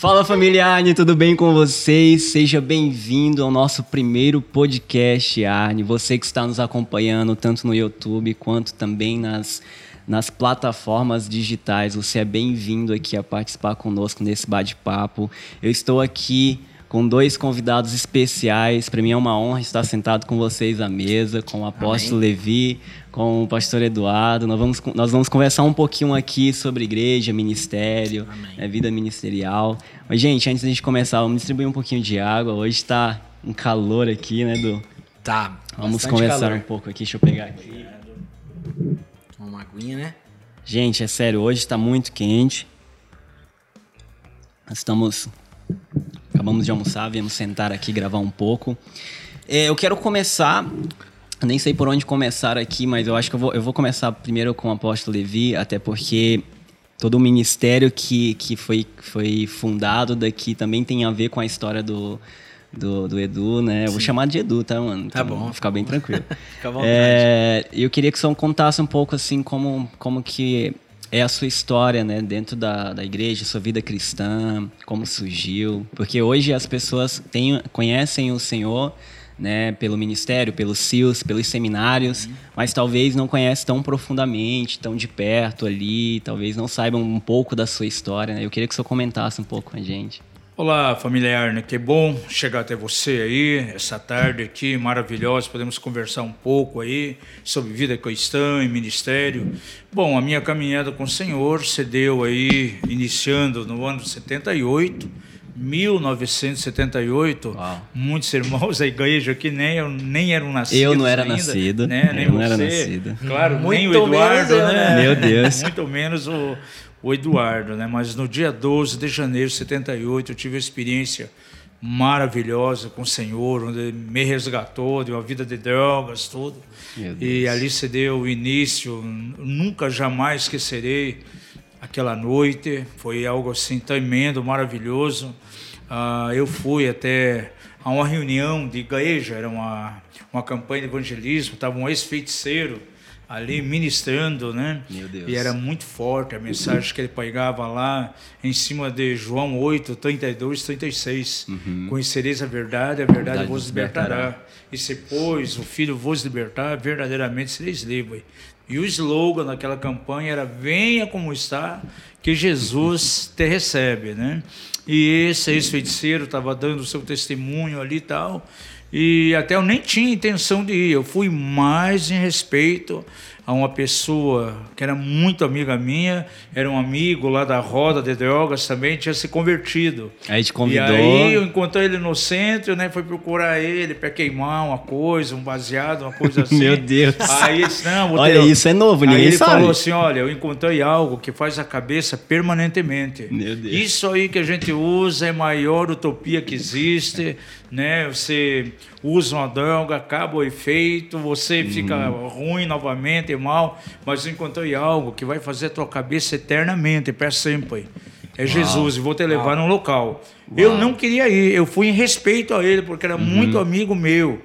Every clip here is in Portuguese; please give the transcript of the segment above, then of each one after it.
Fala família Arne, tudo bem com vocês? Seja bem-vindo ao nosso primeiro podcast Arne. Você que está nos acompanhando tanto no YouTube quanto também nas, nas plataformas digitais, você é bem-vindo aqui a participar conosco nesse bate-papo. Eu estou aqui com dois convidados especiais. Para mim é uma honra estar sentado com vocês à mesa, com o apóstolo Amém. Levi, com o pastor Eduardo. Nós vamos, nós vamos conversar um pouquinho aqui sobre igreja, ministério, né, vida ministerial. Mas, gente, antes de a gente começar, vamos distribuir um pouquinho de água. Hoje está um calor aqui, né, Du? Tá. Vamos conversar calor. um pouco aqui. Deixa eu pegar aqui. Uma aguinha, né? Gente, é sério, hoje está muito quente. Nós estamos Acabamos de almoçar, viemos sentar aqui gravar um pouco. É, eu quero começar, nem sei por onde começar aqui, mas eu acho que eu vou, eu vou começar primeiro com o apóstolo Levi, até porque todo o ministério que, que foi, foi fundado daqui também tem a ver com a história do, do, do Edu, né? Eu vou chamar de Edu, tá, mano? Tá então, bom. Ficar bem tranquilo. Fica à vontade. É, eu queria que o senhor contasse um pouco, assim, como, como que é a sua história, né, dentro da, da igreja, sua vida cristã, como surgiu, porque hoje as pessoas têm, conhecem o Senhor, né, pelo ministério, pelos CIOs, pelos seminários, uhum. mas talvez não conhecem tão profundamente, tão de perto ali, talvez não saibam um pouco da sua história, né? Eu queria que o senhor comentasse um pouco com a gente. Olá, família Arne, que bom chegar até você aí, essa tarde aqui maravilhosa, podemos conversar um pouco aí sobre vida cristã e ministério. Bom, a minha caminhada com o Senhor se deu aí, iniciando no ano 78, 1978, Uau. muitos irmãos da igreja aqui nem, nem eram nascidos Eu não era ainda, nascido. Né? Nem eu você. não era nascido. Claro, Muito nem o Eduardo, né? Meu Deus. Muito menos o, o Eduardo, né? Mas no dia 12 de janeiro de 78 eu tive uma experiência maravilhosa com o Senhor, onde me resgatou de uma vida de drogas, tudo. E ali se deu o início, nunca jamais esquecerei aquela noite, foi algo assim tremendo, maravilhoso. Uh, eu fui até a uma reunião de igreja, era uma, uma campanha de evangelismo, estava um ex-feiticeiro ali ministrando, né? Meu Deus. E era muito forte a mensagem que ele pregava lá em cima de João 8, 32, 36. Uhum. Conhecereis a verdade, a verdade, verdade vos libertará. libertará. E se, pois, o Filho vos libertar, verdadeiramente sereis livres. E o slogan daquela campanha era: Venha como está, que Jesus te recebe, né? E esse ex-feiticeiro estava dando o seu testemunho ali e tal. E até eu nem tinha intenção de ir, eu fui mais em respeito a uma pessoa que era muito amiga minha, era um amigo lá da roda de drogas também, tinha se convertido. Aí te convidou. E aí eu encontrei ele no centro, né, fui procurar ele para queimar uma coisa, um baseado, uma coisa assim. Meu Deus. Aí disse, não, Olha, ter... isso é novo, ninguém aí ele sabe. falou assim, olha, eu encontrei algo que faz a cabeça permanentemente. Meu Deus. Isso aí que a gente usa é a maior utopia que existe, né? Você usa uma droga, acaba o efeito, você fica uhum. ruim novamente, mal, mas encontrei algo que vai fazer a tua cabeça eternamente, para sempre. É Jesus, e vou te levar Uau. num local. Uau. Eu não queria ir, eu fui em respeito a ele, porque era uhum. muito amigo meu.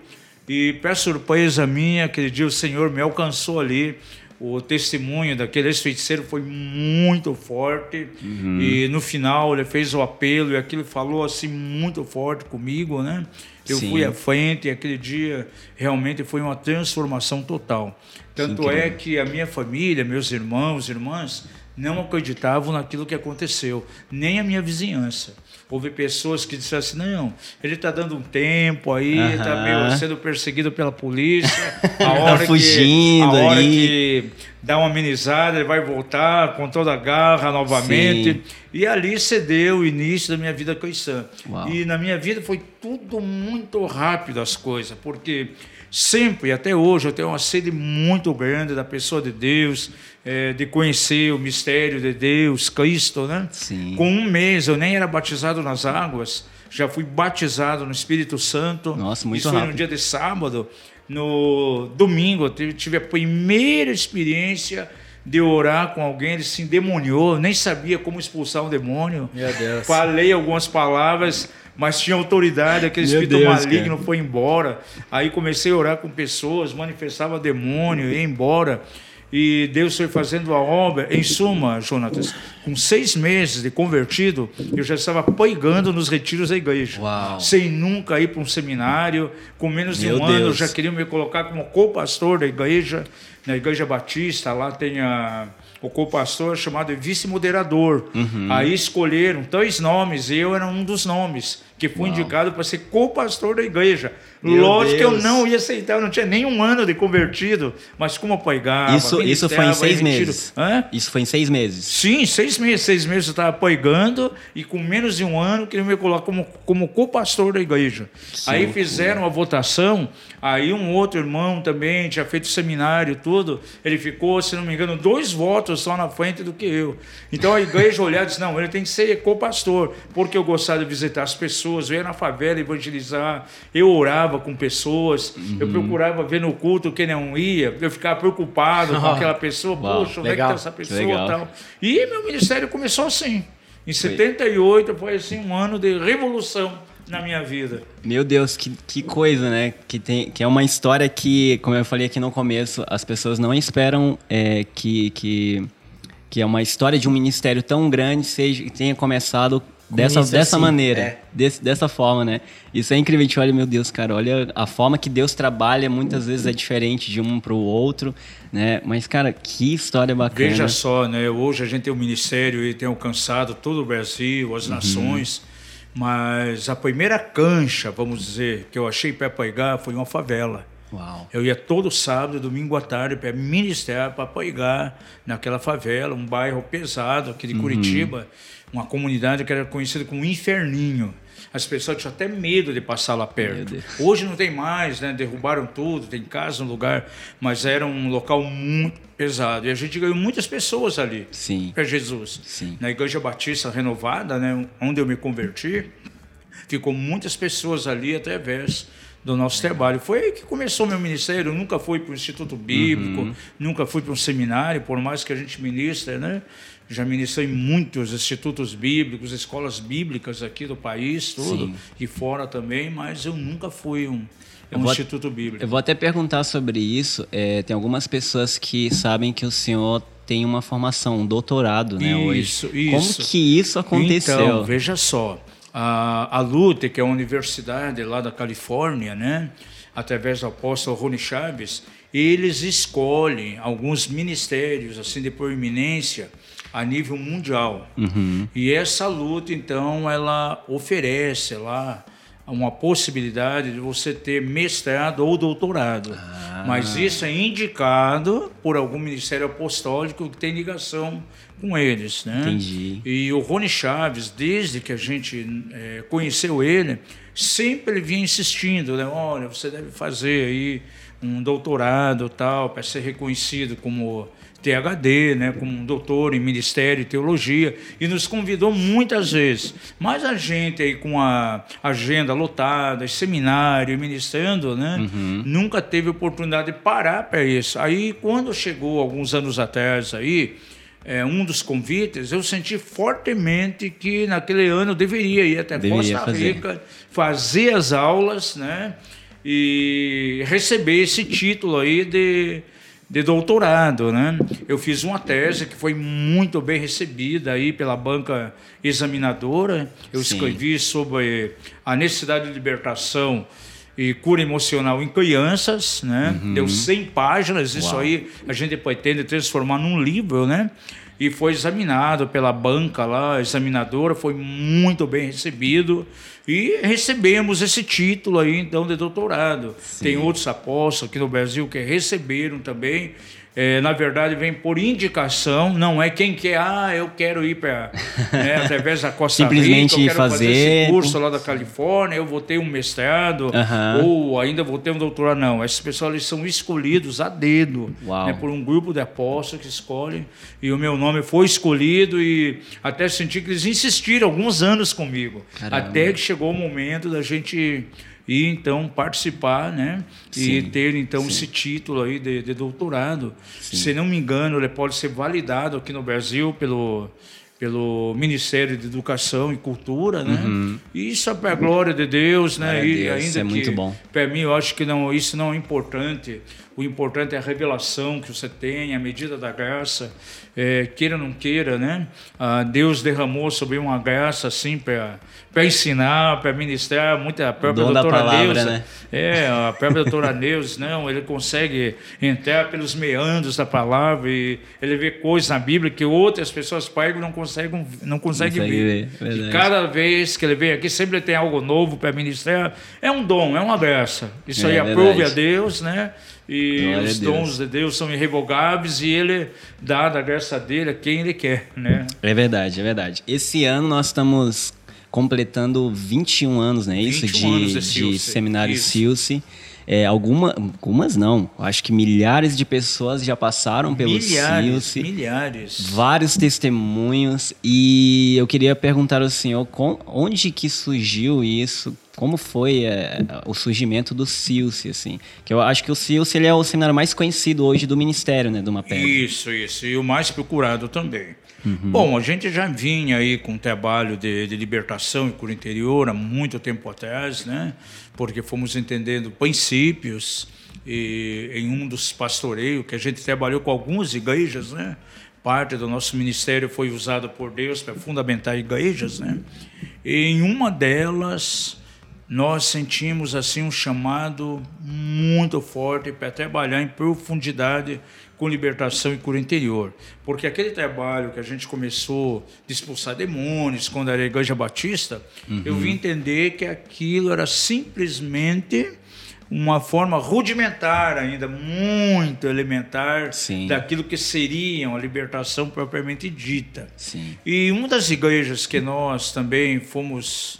E, para surpresa minha, aquele dia o Senhor me alcançou ali o testemunho daquele ex-feiticeiro foi muito forte uhum. e no final ele fez o apelo e aquilo falou assim muito forte comigo, né? Eu Sim. fui à frente e aquele dia realmente foi uma transformação total. Tanto Sim, é que a minha família, meus irmãos, irmãs, não acreditavam naquilo que aconteceu, nem a minha vizinhança. Houve pessoas que disseram assim: não, ele está dando um tempo aí, está meio sendo perseguido pela polícia. A hora tá fugindo que, a hora que dá uma amenizada, ele vai voltar com toda a garra novamente. Sim. E ali cedeu o início da minha vida cristã. Uau. E na minha vida foi tudo muito rápido as coisas, porque sempre, até hoje, eu tenho uma sede muito grande da pessoa de Deus, é, de conhecer o mistério de Deus, Cristo, né? Sim. Com um mês eu nem era batizado nas águas, já fui batizado no Espírito Santo. Nossa, muito Isso rápido. foi no dia de sábado. No domingo eu tive a primeira experiência de orar com alguém, ele se endemoniou, nem sabia como expulsar um demônio. Meu Deus. Falei algumas palavras, mas tinha autoridade, aquele Meu espírito Deus, maligno cara. foi embora. Aí comecei a orar com pessoas, manifestava demônio, ia embora. E Deus foi fazendo a obra. Em suma, Jonatas, com seis meses de convertido, eu já estava pregando nos retiros da igreja. Uau. Sem nunca ir para um seminário. Com menos de Meu um ano, Deus. já queriam me colocar como co-pastor da igreja, na Igreja Batista. Lá tem a, o co-pastor chamado vice-moderador. Uhum. Aí escolheram dois nomes, e eu era um dos nomes, que fui indicado para ser co-pastor da igreja. Meu Lógico que eu Deus. não ia aceitar, eu não tinha nem um ano de convertido, mas como pregava, Isso, isso foi em seis retiro- meses. Hã? Isso foi em seis meses. Sim, seis meses. Seis meses eu estava pregando e com menos de um ano queriam me colocar como, como co-pastor da igreja. aí loucura. fizeram a votação, aí um outro irmão também tinha feito seminário e tudo, ele ficou, se não me engano, dois votos só na frente do que eu. Então a igreja olhava e disse, não, ele tem que ser co-pastor, porque eu gostava de visitar as pessoas, eu ia na favela evangelizar, eu orava com pessoas, Uhum. eu procurava ver no culto quem não ia, eu ficava preocupado com aquela pessoa, poxa, onde é que legal, tá essa pessoa legal. tal. E meu ministério começou assim. Em 78 foi assim um ano de revolução na minha vida. Meu Deus, que, que coisa, né? Que, tem, que é uma história que, como eu falei aqui no começo, as pessoas não esperam é, que, que, que é uma história de um ministério tão grande seja, tenha começado dessa, isso dessa assim, maneira, é. desse- dessa forma, né? Isso é incrível. A gente olha, meu Deus, cara, olha a forma que Deus trabalha, muitas vezes é diferente de um para o outro, né? Mas, cara, que história bacana. Veja só, né? Hoje a gente tem um ministério e tem alcançado todo o Brasil, as nações. Mas a primeira cancha, vamos dizer, que eu achei para pregar foi uma favela. Uau. Eu ia todo sábado, domingo à tarde, para ministrar, para pregar naquela favela, um bairro pesado aqui de Uhum. Curitiba, uma comunidade que era conhecida como Inferninho. As pessoas tinham até medo de passar lá perto. Hoje não tem mais, né? Derrubaram tudo, tem casa no lugar, mas era um local muito pesado. E a gente ganhou muitas pessoas ali Sim. para Jesus. Sim. Na Igreja Batista Renovada, né, onde eu me converti, ficou muitas pessoas ali através do nosso trabalho. Foi aí que começou meu ministério. Eu nunca fui para o Instituto Bíblico, Uhum. nunca fui para um seminário, por mais que a gente ministre, né? Já ministrei em muitos institutos bíblicos, escolas bíblicas aqui do país, tudo, Sim. e fora também, mas eu nunca fui um, um vou- instituto bíblico. Eu vou até perguntar sobre isso. É, tem algumas pessoas que sabem que o senhor tem uma formação, um doutorado, né, hoje. Isso, Como isso. que isso aconteceu? Então, veja só, a, a Lute, que é uma universidade lá da Califórnia, né, através do apóstolo Rony Chaves, eles escolhem alguns ministérios assim de proeminência a nível mundial. Uhum. E essa luta, então, ela oferece lá uma possibilidade de você ter mestrado ou doutorado. Ah. Mas isso é indicado por algum ministério apostólico que tem ligação com eles, né? Entendi. E o Rony Chaves, desde que a gente eh, conheceu ele, sempre ele vinha insistindo, né? Olha, você deve fazer aí um doutorado tal para ser reconhecido como THD, né, como um doutor em ministério e teologia, e nos convidou muitas vezes. Mas a gente aí com a agenda lotada, seminário, ministrando, né, nunca teve oportunidade de parar para isso. Aí quando chegou alguns anos atrás aí, é, um dos convites, eu senti fortemente que naquele ano eu deveria ir até Deveria Costa fazer. Rica, fazer as aulas, né? E receber esse título aí de, de doutorado, né? Eu fiz uma tese que foi muito bem recebida aí pela banca examinadora. Eu Sim. escrevi sobre a necessidade de libertação e cura emocional em crianças, né? Deu 100 páginas, isso Uau. aí a gente pretende transformar num livro, né? E foi examinado pela banca lá, examinadora, foi muito bem recebido e recebemos esse título aí então de doutorado. Tem outros apóstolos aqui no Brasil que receberam também. É, na verdade, vem por indicação, não é quem quer, ah, eu quero ir para, né, através da Costa Simplesmente Rica, eu quero fazer, fazer- esse curso lá da Califórnia, eu vou ter um mestrado, Aham. ou ainda vou ter um doutorado. Não, esses pessoal são escolhidos a dedo, né, por um grupo de apóstolos que escolhem, e o meu nome foi escolhido, e até senti que eles insistiram alguns anos comigo, Caramba. até que chegou o momento da gente ir então participar, né, e Sim, ter então sim. esse título aí de, de doutorado. Se não me engano, ele pode ser validado aqui no Brasil pelo pelo Ministério de Educação e Cultura, né? E isso é para a glória de Deus, né? Glória a e Deus, ainda isso é que muito bom. para mim eu acho que não isso não é importante. O importante é a revelação que você tem, a medida da graça, é, queira ou não queira, né? Ah, Deus derramou sobre uma graça assim para ensinar, para ministrar, muita a própria doutora palavra, Neuza, né? é, a própria doutora Neuza, não, ele consegue entrar pelos meandros da palavra e ele vê coisas na Bíblia que outras pessoas pregam não conseguem não conseguem Consegue ver. ver. E cada vez que ele vem aqui sempre tem algo novo para ministrar. É um dom, é uma graça. Isso É, aí aprove a Deus, né? E Glória os dons de Deus são irrevogáveis e ele dá da graça dele a quem ele quer, né? É verdade, é verdade. Esse ano nós estamos completando 21 anos, né? Isso 21 anos de, de de seminário. Silce. É, alguma, algumas não. Acho que milhares de pessoas já passaram pelo milhares, Silce. milhares. Vários testemunhos. E eu queria perguntar ao senhor com- onde que surgiu isso? Como foi é, o surgimento do Silce, assim? Que eu acho que o Silce ele é o seminário mais conhecido hoje do ministério, né? Do Mapé. Isso, isso. E o mais procurado também. Bom, a gente já vinha aí com um trabalho de, de libertação e cura interior há muito tempo atrás, né? Porque fomos entendendo princípios e, em um dos pastoreios que a gente trabalhou com algumas igrejas, né? Parte do nosso ministério foi usada por Deus para fundamentar igrejas, né? E em uma delas nós sentimos assim um chamado muito forte para trabalhar em profundidade com libertação e cura interior. Porque aquele trabalho que a gente começou de expulsar demônios quando era a igreja batista, eu vim entender que aquilo era simplesmente uma forma rudimentar ainda, muito elementar Sim. daquilo que seria uma libertação propriamente dita. Sim. E uma das igrejas que nós também fomos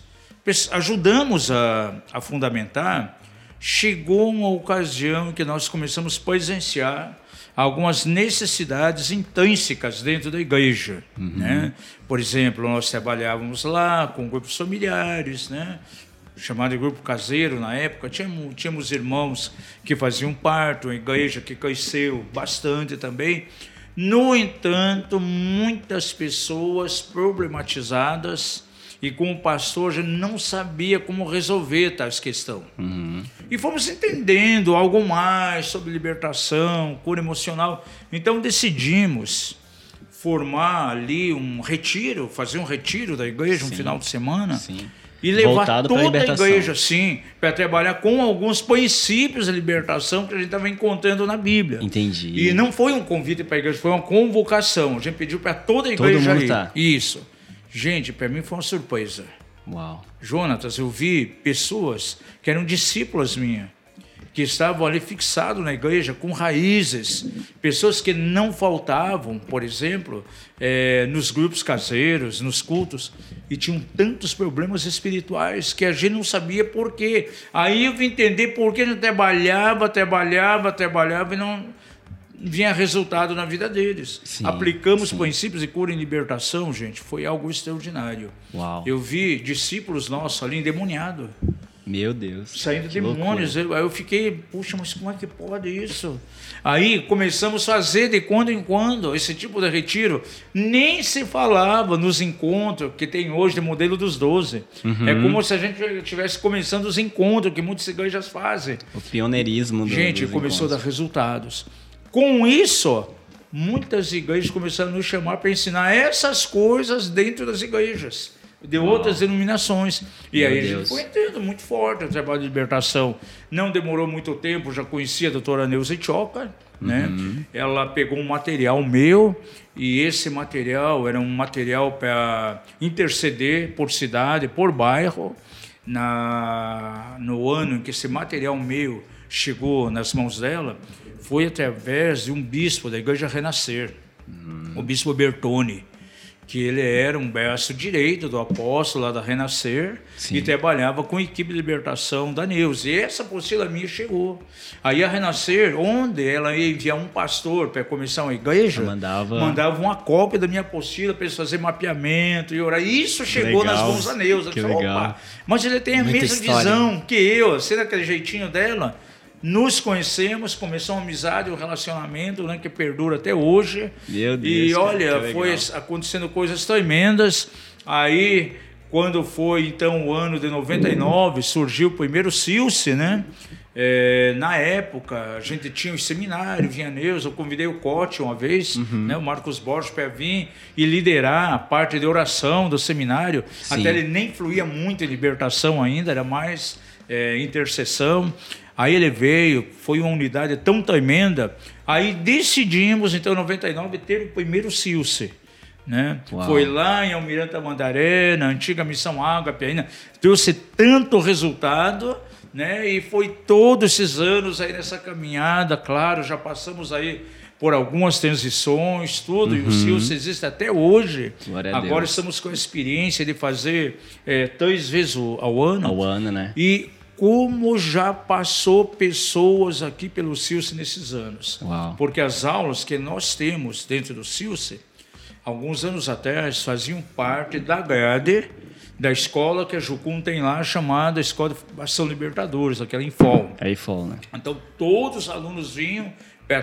ajudamos a, a fundamentar, chegou uma ocasião que nós começamos a presenciar algumas necessidades intrínsecas dentro da igreja, né? Por exemplo, nós trabalhávamos lá com grupos familiares, né? chamado de grupo caseiro na época, tínhamos, tínhamos irmãos que faziam parto, uma igreja que cresceu bastante também. No entanto, muitas pessoas problematizadas e com o pastor já não sabia como resolver tais questão. E fomos entendendo algo mais sobre libertação, cura emocional. Então decidimos formar ali um retiro, fazer um retiro da igreja um Sim. final de semana. Sim. E levar Voltado toda a libertação. igreja, sim, para trabalhar com alguns princípios da libertação que a gente estava encontrando na Bíblia. Entendi. E não foi um convite para a igreja, foi uma convocação. A gente pediu para toda a Todo igreja mundo ir. tá. Isso. Gente, para mim foi uma surpresa. Uau. Jonatas, eu vi pessoas que eram discípulas minhas, que estavam ali fixados na igreja com raízes, pessoas que não faltavam, por exemplo, eh, nos grupos caseiros, nos cultos, e tinham tantos problemas espirituais que a gente não sabia por quê. Aí eu vim entender por que a gente trabalhava, trabalhava, trabalhava e não vinha resultado na vida deles. Sim, Aplicamos sim. princípios de cura e libertação, gente, foi algo extraordinário. Uau. Eu vi discípulos nossos ali endemoniados, Meu Deus. saindo demônios. Eu, aí eu fiquei, puxa, mas como é que pode isso? Aí começamos a fazer de quando em quando esse tipo de retiro. Nem se falava nos encontros que tem hoje de modelo dos 12. Uhum. É como se a gente estivesse começando os encontros que muitas igrejas fazem. O pioneirismo do Gente, começou a dar encontros. resultados. Com isso, muitas igrejas começaram a nos chamar para ensinar essas coisas dentro das igrejas, de outras denominações. E Meu aí a Deus. gente foi entendendo muito forte o trabalho de libertação. Não demorou muito tempo, já conhecia a doutora Neuza Choca, né? Uhum. Ela pegou um material meu e esse material era um material para interceder por cidade, por bairro. Na, no ano em que esse material meu chegou nas mãos dela, foi através de um bispo da Igreja Renascer, o bispo Bertone, que ele era um braço direito do apóstolo lá da Renascer Sim. e trabalhava com a equipe de libertação da Neuza. E essa apostila minha chegou. Aí a Renascer, onde ela ia enviar um pastor para começar uma igreja, mandava- mandava uma cópia da minha apostila para eles fazerem mapeamento e orar. Isso chegou Legal. nas mãos da Neuza. Eu Que falei, legal. "Opa, mas ele tem a Muita mesma história, visão que eu, sendo aquele jeitinho dela. Nos conhecemos, começou uma amizade, um relacionamento né, que perdura até hoje. Meu Deus, E olha, foi acontecendo coisas tremendas. Aí, quando foi então o ano de 99, surgiu o primeiro Silce, né? É, na época, a gente tinha os seminários, vinha Neus, eu convidei o Cote uma vez, Uhum. né, o Marcos Borges, para vir e liderar a parte de oração do seminário. Sim. Até ele nem fluía muito em libertação ainda, era mais é, intercessão. Aí ele veio, foi uma unidade tão tremenda. Aí decidimos, então, em 99, ter o primeiro Silce. Né? Uau. Foi lá em Almirante Tamandaré, na antiga Missão Ágape ainda, trouxe tanto resultado, né? E foi todos esses anos aí nessa caminhada, claro, já passamos aí por algumas transições, tudo, e o Silce existe até hoje. Uhum. Glória Agora estamos com a experiência de fazer é, três vezes ao ano. Ao ano, né? E como já passou pessoas aqui pelo Silce nesses anos. Uau. Porque as aulas que nós temos dentro do Silce, alguns anos atrás, faziam parte da grade da escola que a Jucum tem lá, chamada Escola de Formação Libertadores, aquela em FOL. Aí foi, né? Então, todos os alunos vinham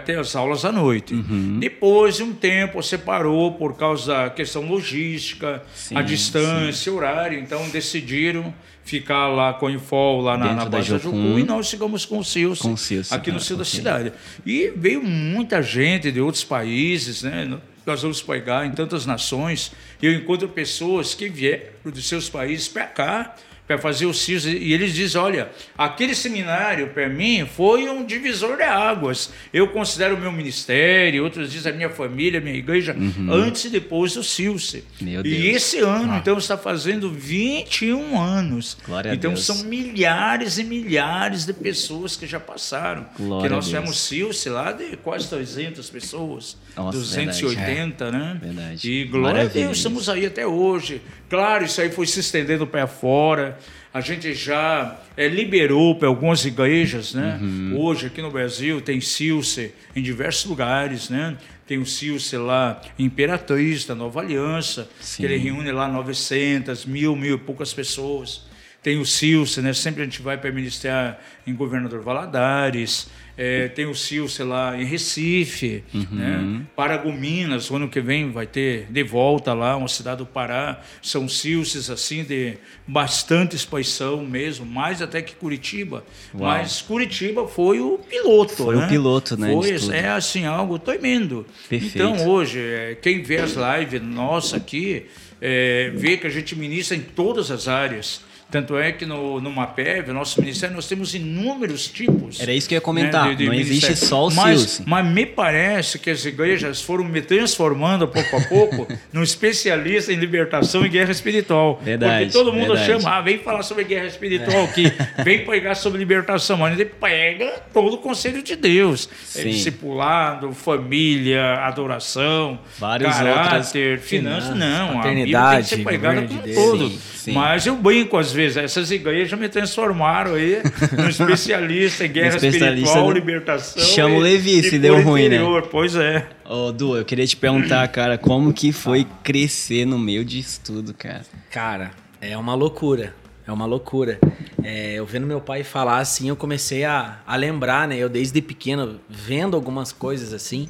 ter as aulas à noite. Uhum. Depois de um tempo, separou por causa da questão logística, Sim, a distância, horário. Então, decidiram ficar lá com o Infol, lá na, na Jocum. Jucu, e nós ficamos com o Silce, Com o aqui no tá, sul da cidade. E veio muita gente de outros países, né? Nós vamos pegar em tantas nações. Eu encontro pessoas que vieram dos seus países para cá para fazer o CIS e eles dizem, olha, aquele seminário para mim foi um divisor de águas. Eu considero o meu ministério, outros dizem a minha família, a minha igreja, antes e depois do. Uhum. Meu E esse ano, então, está fazendo 21 anos. Glória a então, são milhares e milhares de pessoas que já passaram. Glória que nós tivemos Silce lá de quase 300 pessoas. Nossa, 280, né? Verdade. E glória Maravilha a Deus, estamos aí até hoje. Claro, isso aí foi se estendendo para fora. A gente já eh, liberou para algumas igrejas, né? Uhum. Hoje aqui no Brasil tem Silce em diversos lugares, né? Tem o Silce lá em Imperatriz, da Nova Aliança, Sim. que ele reúne lá 900, mil, mil e poucas pessoas. Tem o Silce, né? Sempre a gente vai para ministrar em Governador Valadares. É, tem o Silce lá em Recife, Uhum. né? Paragominas, o ano que vem vai ter de volta lá, uma cidade do Pará. São Silces assim de bastante expansão mesmo, mais até que Curitiba. Uau. Mas Curitiba foi o piloto, Foi o né? piloto, né, Foi, é assim, algo tremendo. Perfeito. Então, hoje, é, quem vê as lives nossa aqui, é, vê que a gente ministra em todas as áreas. Tanto é que no, no MAPEV, nosso ministério, nós temos inúmeros tipos. Era isso que eu ia comentar. né, de- de Não existe ministério. só o mas. Mas me parece que as igrejas foram me transformando pouco a pouco num especialista em libertação e guerra espiritual. Verdade, Porque todo mundo verdade. chama, ah, vem falar sobre guerra espiritual aqui, vem pregar sobre libertação. Mas ele pega todo o conselho de Deus. É discipulado, família, adoração, Várias caráter, finanças. Não, a Bíblia tem que ser pregada por de todo. Sim, sim. Mas eu brinco às vezes, essas igrejas me transformaram aí num especialista em guerra Especialista espiritual, no- libertação. Chama o Levi, e se deu ruim, né? interior. Pois é. Ô, Du, eu queria te perguntar, cara, como que foi crescer no meio disso tudo, cara? Cara, é uma loucura. É uma loucura. É, eu vendo meu pai falar assim, eu comecei a, a lembrar, né? Eu desde pequeno, vendo algumas coisas assim.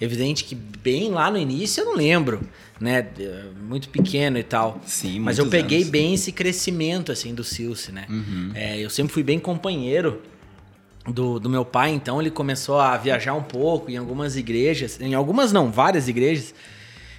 Evidente que bem lá no início eu não lembro, né? é, Muito pequeno e tal. Sim, Mas eu peguei anos. bem esse crescimento, assim, do Silce, né? Uhum. É, eu sempre fui bem companheiro do, do meu pai, então ele começou a viajar um pouco em algumas igrejas, em algumas não, várias igrejas.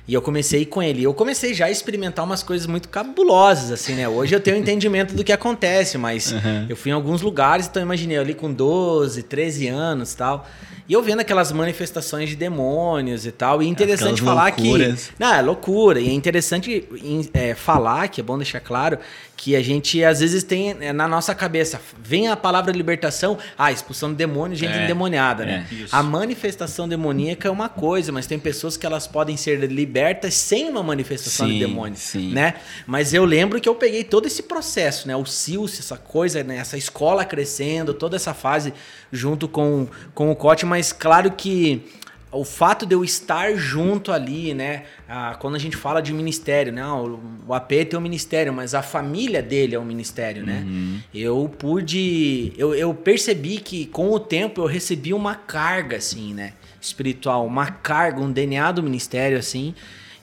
E eu comecei com ele. Eu comecei já a experimentar umas coisas muito cabulosas, assim, né? Hoje eu tenho um entendimento do que acontece, mas Uhum. eu fui em alguns lugares, então imaginei ali com 12, 13 anos e tal. E eu vendo aquelas manifestações de demônios e tal. E é interessante falar loucuras. que. Não, é loucura. E é interessante é, falar, que é bom deixar claro, que a gente às vezes tem é, na nossa cabeça, vem a palavra libertação, ah, expulsão de demônio, gente É, endemoniada, né? é, isso. A manifestação demoníaca é uma coisa, mas tem pessoas que elas podem ser libertas sem uma manifestação de Sim, demônio, sim. né? Mas eu lembro que eu peguei todo esse processo, né? O Silce, essa coisa, né? essa escola crescendo, toda essa fase junto com, com o Cote, mas claro que o fato de eu estar junto ali, né? Ah, quando a gente fala de ministério, né? ah, o, AP tem um ministério, mas a família dele é um ministério, né? Eu pude. Eu, eu percebi que com o tempo eu recebi uma carga, assim, né? Espiritual, uma carga, um DNA do ministério, assim.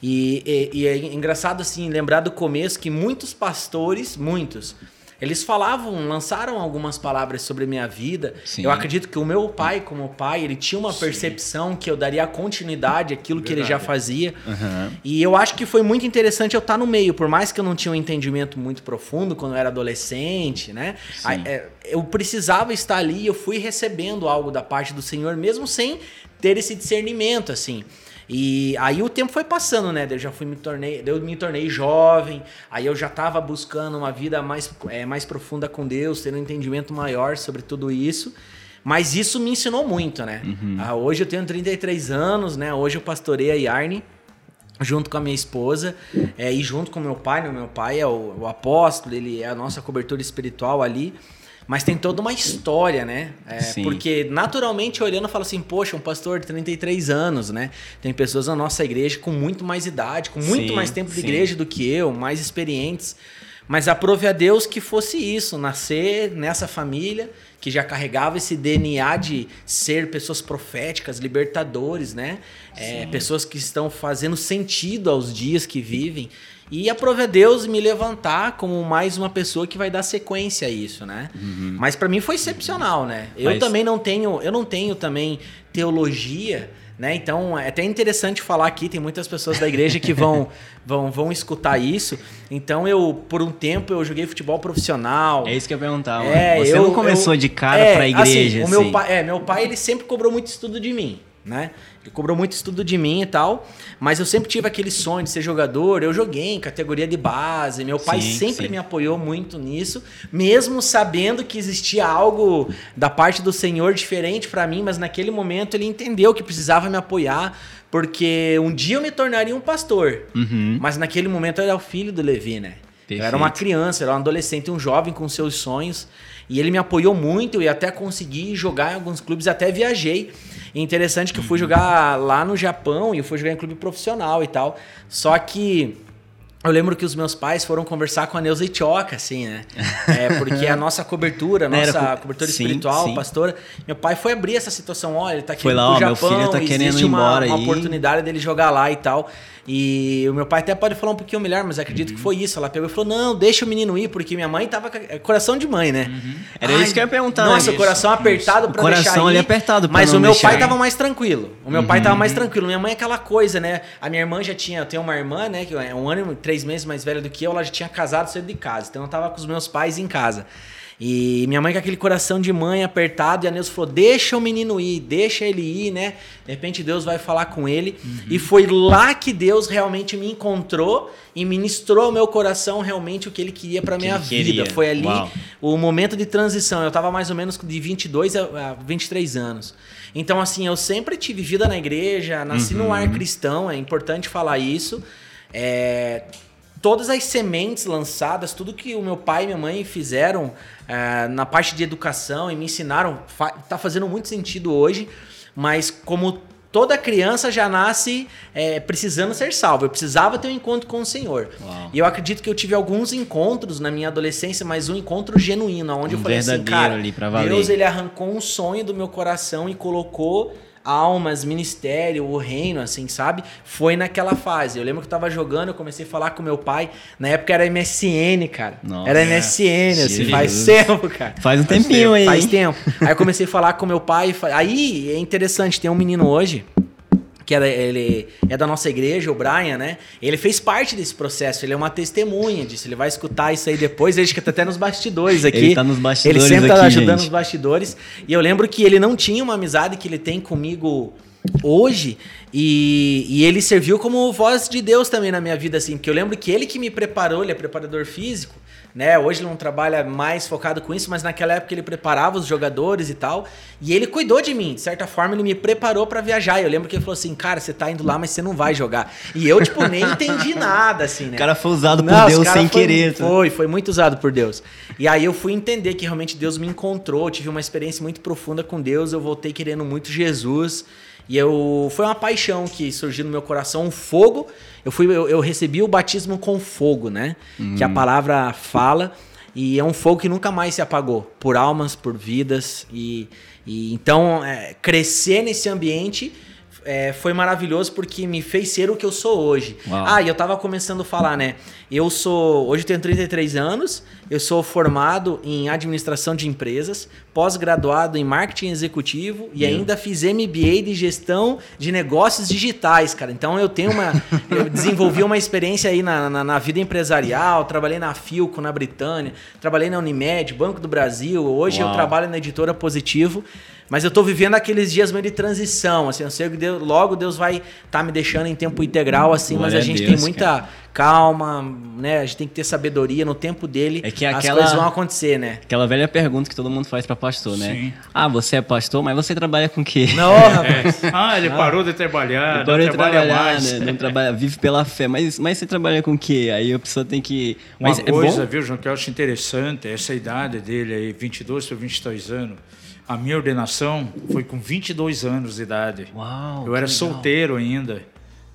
E, e- e é engraçado, assim, lembrar do começo que muitos pastores, muitos, eles falavam, lançaram algumas palavras sobre a minha vida. Sim. Eu acredito que o meu pai, como pai, ele tinha uma percepção que eu daria continuidade àquilo que ele já fazia. Aham. E eu acho que foi muito interessante eu estar no meio, por mais que eu não tinha um entendimento muito profundo quando eu era adolescente, né? Sim. É, Eu precisava estar ali, eu fui recebendo algo da parte do Senhor, mesmo sem ter esse discernimento, assim. E aí o tempo foi passando, né? Eu já fui me tornei, eu me tornei jovem, aí eu já estava buscando uma vida mais, é, mais profunda com Deus, tendo um entendimento maior sobre tudo isso. Mas isso me ensinou muito, né? Ah, hoje eu tenho 33 anos, né? Hoje eu pastorei a Yarne junto com a minha esposa é, e junto com meu pai. né? Meu pai é o, o apóstolo, ele é a nossa cobertura espiritual ali. Mas tem toda uma história, né? É, porque naturalmente olhando eu falo assim, poxa, um pastor de 33 anos, né? Tem pessoas na nossa igreja com muito mais idade, com muito Sim, mais tempo de sim. igreja do que eu, mais experientes. Mas aprove a Deus que fosse isso, nascer nessa família que já carregava esse DNA de ser pessoas proféticas, libertadores, né? É, pessoas que estão fazendo sentido aos dias que vivem. E aprove a Deus me levantar como mais uma pessoa que vai dar sequência a isso, né? Mas para mim foi excepcional, né? Eu Mas- também não tenho, eu não tenho também teologia, né? Então é até interessante falar aqui, tem muitas pessoas da igreja que vão vão, vão escutar isso. Então eu por um tempo eu joguei futebol profissional. É isso que eu ia perguntar. É. Você eu- não começou eu- de cara é, pra igreja, assim, assim. o meu pai, é, meu pai ele sempre cobrou muito estudo de mim, né? Ele cobrou muito estudo de mim e tal, mas eu sempre tive aquele sonho de ser jogador. Eu joguei em categoria de base. Meu pai Sim, sempre sim. me apoiou muito nisso, mesmo sabendo que existia algo da parte do Senhor diferente pra mim, mas naquele momento ele entendeu que precisava me apoiar, porque um dia eu me tornaria um pastor. Uhum. Mas naquele momento eu era o filho do Levi, né? Eu era Perfeito. uma criança, eu era um adolescente, um jovem com seus sonhos. E ele me apoiou muito e até consegui jogar em alguns clubes, até viajei. E interessante que eu fui jogar lá no Japão e eu fui jogar em clube profissional e tal. Só que eu lembro que os meus pais foram conversar com a Neuza Itioca, assim, né? É, porque a nossa cobertura, a Né, nossa co- cobertura sim, espiritual, sim. pastora, meu pai foi abrir essa situação, olha, ele tá Foi querendo lá, ó, meu Japão, filho tá querendo existe ir uma, embora uma aí. oportunidade dele jogar lá e tal. E o meu pai até pode falar um pouquinho melhor, mas acredito Uhum. que foi isso. Ela pegou e falou: não, deixa o menino ir, porque minha mãe tava. é Coração de mãe, né? Era isso que eu ia perguntar, Nossa, né? o coração apertado O pra coração deixar ali ir, apertado pra Mas o meu pai ir. tava mais tranquilo. O meu pai tava Uhum. mais tranquilo. Minha mãe é aquela coisa, né? A minha irmã já tinha. Eu tenho uma irmã, né? Que é um ano e três meses mais velha do que eu. Ela já tinha casado cedo de casa. Então eu tava com os meus pais em casa. E minha mãe com aquele coração de mãe apertado, e a Neuza falou: deixa o menino ir, deixa ele ir, né? De repente Deus vai falar com ele. Uhum. E foi lá que Deus realmente me encontrou e ministrou ao meu coração realmente o que ele queria que minha vida. queria. Foi ali Uau. o momento de transição. Eu tava mais ou menos de 22 a a 23 anos. Então, assim, eu sempre tive vida na igreja, nasci num Uhum. ar cristão, é importante falar isso. É, todas as sementes lançadas, tudo que o meu pai e minha mãe fizeram é, na parte de educação e me ensinaram, fa tá fazendo muito sentido hoje, mas como toda criança já nasce é, precisando ser salvo, eu precisava ter um encontro com o Senhor. Uau. E eu acredito que eu tive alguns encontros na minha adolescência, mas um encontro genuíno, onde Um eu falei assim, cara. Deus ele arrancou um sonho do meu coração e colocou almas, ministério, o reino, assim, sabe? Foi naquela fase. Eu lembro que eu tava jogando, eu comecei a falar com meu pai. Na época era MSN, cara. Nossa. era MSN, assim, Jesus. faz tempo, cara. Faz um tempinho aí. Faz tempo. Aí eu comecei a falar com meu pai. Aí é interessante, tem um menino hoje que era, ele é da nossa igreja, o Brian, né? Ele fez parte desse processo, ele é uma testemunha disso. Ele vai escutar isso aí depois, ele acho que tá até nos bastidores aqui. Ele tá nos bastidores Ele sempre tá aqui, ajudando gente. nos bastidores. E eu lembro que ele não tinha uma amizade que ele tem comigo hoje. E, e ele serviu como voz de Deus também na minha vida, assim. Porque eu lembro que ele que me preparou, ele é preparador físico, né? Hoje ele não trabalha mais focado com isso, mas naquela época ele preparava os jogadores e tal. E ele cuidou de mim, de certa forma ele me preparou pra viajar. E eu lembro que ele falou assim: cara, você tá indo lá, mas você não vai jogar. E eu, tipo, nem entendi nada, assim, né? O cara foi usado por Não, Deus sem foi- querer. tá? Foi, foi muito usado por Deus. E aí eu fui entender que realmente Deus me encontrou, tive uma experiência muito profunda com Deus, eu voltei querendo muito Jesus. E eu foi uma paixão que surgiu no meu coração, um fogo. Eu fui eu, eu recebi o batismo com fogo, né? Que a palavra fala. E é um fogo que nunca mais se apagou, por almas, por vidas. E, e então, é, crescer nesse ambiente é, foi maravilhoso porque me fez ser o que eu sou hoje. Uau. Ah, e eu tava começando a falar, né? Eu sou. Hoje eu tenho 33 anos, eu sou formado em administração de empresas, pós-graduado em marketing executivo e ainda fiz MBA de gestão de negócios digitais, cara. Então eu tenho uma. eu desenvolvi uma experiência aí na, na, na vida empresarial, trabalhei na Filco, na Britânia, trabalhei na Unimed, Banco do Brasil, hoje eu Uau. trabalho na editora Positivo. Mas eu tô vivendo aqueles dias meio de transição, assim, eu sei que Deus- logo Deus vai estar me deixando em tempo integral, assim, Glória mas a gente Deus, tem muita calma, né? A gente tem que ter sabedoria no tempo dele. É que as aquela- coisas vão acontecer, né? Aquela velha pergunta que todo mundo faz pra pastor, né? Sim. Ah, você é pastor, mas você trabalha com o quê? Não, rapaz. Ah, ele parou de trabalhar, não Agora ele trabalha trabalhar, mais. né? Não trabalha, vive pela fé. Mas, mas você trabalha com o quê? Aí a pessoa tem que. Uma Mas é coisa, bom? viu, João, que eu acho interessante, essa idade dele aí, 22 para 22 anos, a minha ordenação foi com 22 anos de idade. Uau, eu era legal. solteiro ainda,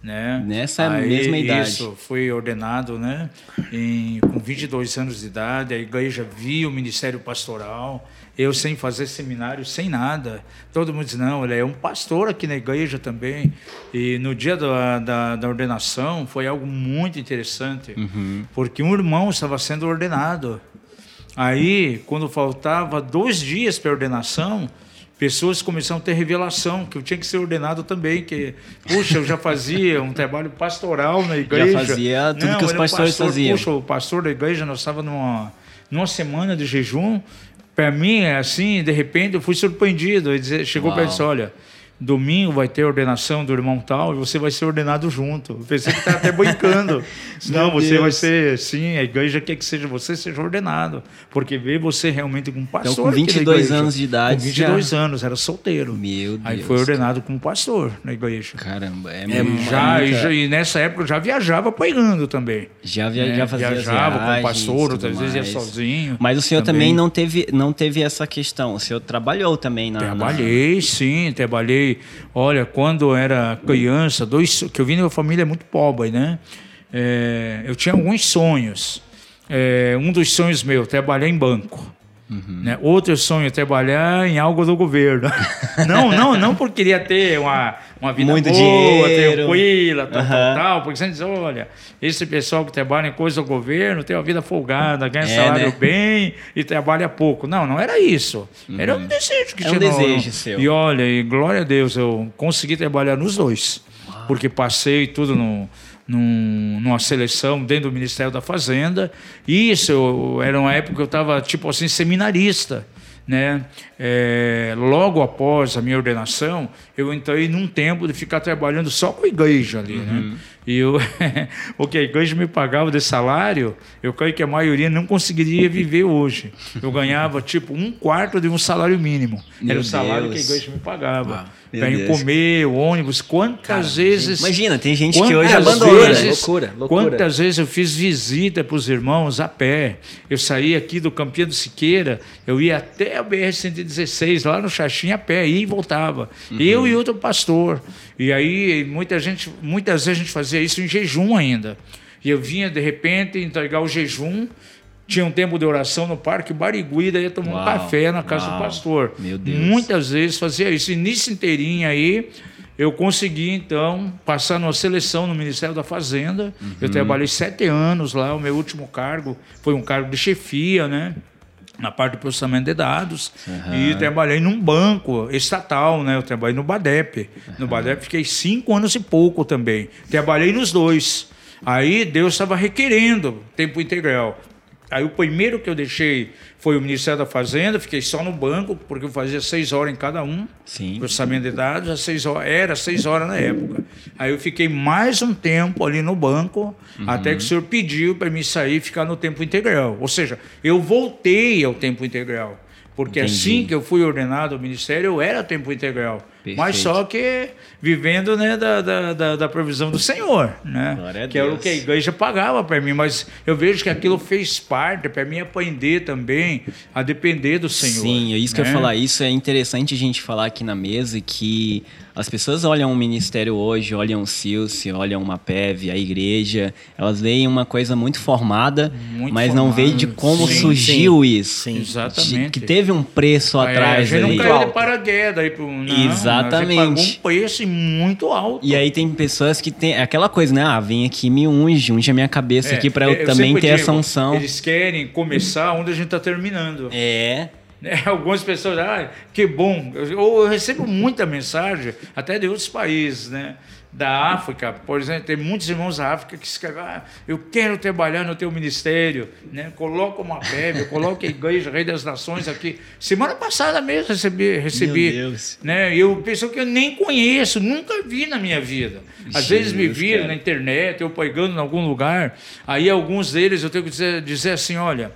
né? Nessa mesma idade. Isso, fui ordenado, né? Em, com 22 anos de idade, a igreja via o ministério pastoral, eu sem fazer seminário, sem nada. Todo mundo diz, não, ele é um pastor aqui na igreja também. E no dia da, da, da ordenação foi algo muito interessante, Uhum. porque um irmão estava sendo ordenado. Aí, quando faltava dois dias para a ordenação, pessoas começaram a ter revelação que eu tinha que ser ordenado também, que, puxa, eu já fazia um trabalho pastoral na igreja. fazia tudo que os é pastores pastor, faziam. Puxa, o pastor da igreja, nós estávamos numa, numa semana de jejum. Para mim, assim, de repente, eu fui surpreendido. Ele chegou para ele e disse, olha, domingo vai ter ordenação do irmão tal e você vai ser ordenado junto. Eu pensei que estava até brincando. Não, você Deus. vai ser, sim, a igreja quer que seja você seja ordenado, porque vê você realmente como pastor. Então, com aqui na 22 igreja. anos de idade, Com 22 anos, era solteiro. Meu Aí Deus, foi ordenado como pastor na igreja. Caramba, é, É, muito- Já, e, muita- já- e nessa época eu já viajava pregando também. Já, via, né? já fazia Viajava viagens, com o pastor, outras vezes ia mais. sozinho. Mas o senhor também, não, teve, não teve essa questão. O senhor trabalhou também na. na- Trabalhei, sim, trabalhei. Olha, quando eu era criança, dois, que eu vim de uma família muito pobre, né? É, eu tinha alguns sonhos. É, um dos sonhos meus, trabalhar em banco. Uhum. Né? Outro sonho, trabalhar em algo do governo. não, não, não porque queria ter uma, uma vida Muito boa, dinheiro. tranquila, tal, Aham. tal, tal. Porque você diz, olha, esse pessoal que trabalha em coisa do governo tem uma vida folgada, ganha É, salário né? bem e trabalha pouco. Não, não era isso. Era um desejo que É um tinha. no- desejo seu. E olha, e glória a Deus, eu consegui trabalhar nos dois. Porque passei tudo no, num- numa seleção dentro do Ministério da Fazenda. E isso eu- era uma época que eu estava, tipo assim, seminarista. Né? É, logo após a minha ordenação, eu entrei num tempo de ficar trabalhando só com a igreja ali. Né? E eu, o que a igreja me pagava de salário, eu creio que a maioria não conseguiria viver hoje. Eu ganhava tipo um quarto de um salário mínimo. Meu Era o salário Deus. que a igreja me pagava. Meu Para ir comer, o ônibus. Quantas vezes. Imagina, tem gente que hoje abandona. né? loucura, loucura. Quantas vezes eu fiz visita para os irmãos a pé? Eu saía aqui do Campinho do Siqueira, eu ia até a BR-116, lá no Xaxim, a pé, ia e voltava. Uhum. Eu e outro pastor. E aí, muita gente, muitas vezes a gente fazia isso em jejum ainda. E eu vinha, de repente, entregar o jejum. Tinha um tempo de oração no Parque Barigui, daí ia tomar Uau, um café na casa uau. do pastor. Meu Deus. Muitas vezes fazia isso. E nisso inteirinho aí, eu consegui, então, passar numa seleção no Ministério da Fazenda. Uhum. Eu trabalhei sete anos lá. O meu último cargo foi um cargo de chefia, né? Na parte do processamento de dados. E trabalhei num banco estatal, né? Eu trabalhei no BADEP. No BADEP fiquei cinco anos e pouco também. Trabalhei nos dois. Aí Deus estava requerendo tempo integral. Aí o primeiro que eu deixei foi o Ministério da Fazenda, fiquei só no banco, porque eu fazia seis horas em cada um. Sim. Processamento de dados, às seis horas, era seis horas na época. Aí eu fiquei mais um tempo ali no banco, até que o senhor pediu para mim sair e ficar no tempo integral. Ou seja, eu voltei ao tempo integral. Porque Entendi. assim que eu fui ordenado ao ministério, eu era tempo integral. Mas Perfeito. só que vivendo né, da, da, da, da provisão do Senhor. Né? Que era o Deus. que a igreja pagava para mim. Mas eu vejo que aquilo fez parte para mim aprender também a depender do Senhor. Sim, é isso que eu ia né? falar. Isso é interessante a gente falar aqui na mesa que as pessoas olham o ministério hoje, olham o Silce, olham uma PEV, a igreja, elas veem uma coisa muito formada, Muito mas não veem de como Sim, surgiu isso. sim. Exatamente. De- Que teve um preço É, atrás a gente não aí. caiu de paraquedas aí pro. Não, Exato. Exatamente. Você pagou um preço muito alto. E aí tem pessoas que tem aquela coisa, né? Ah, vem aqui, me unge, unge a minha cabeça É, aqui eu, é, também sempre ter digo, essa unção. Eles querem começar onde a gente está terminando. É. Né? Algumas pessoas, ah, que bom. Eu, eu recebo muita mensagem, até de outros países, né? Da África, por exemplo, tem muitos irmãos da África que escrevem, ah, eu quero trabalhar no teu ministério, né? Coloca uma PEB, coloca a Igreja Rei das Nações aqui. Semana passada mesmo recebi, recebi Meu Deus. né? Eu pessoa que eu nem conheço, nunca vi na minha vida. Às Jesus, vezes me viram cara. na internet, eu pregando em algum lugar. Aí alguns deles eu tenho que dizer, dizer assim, olha,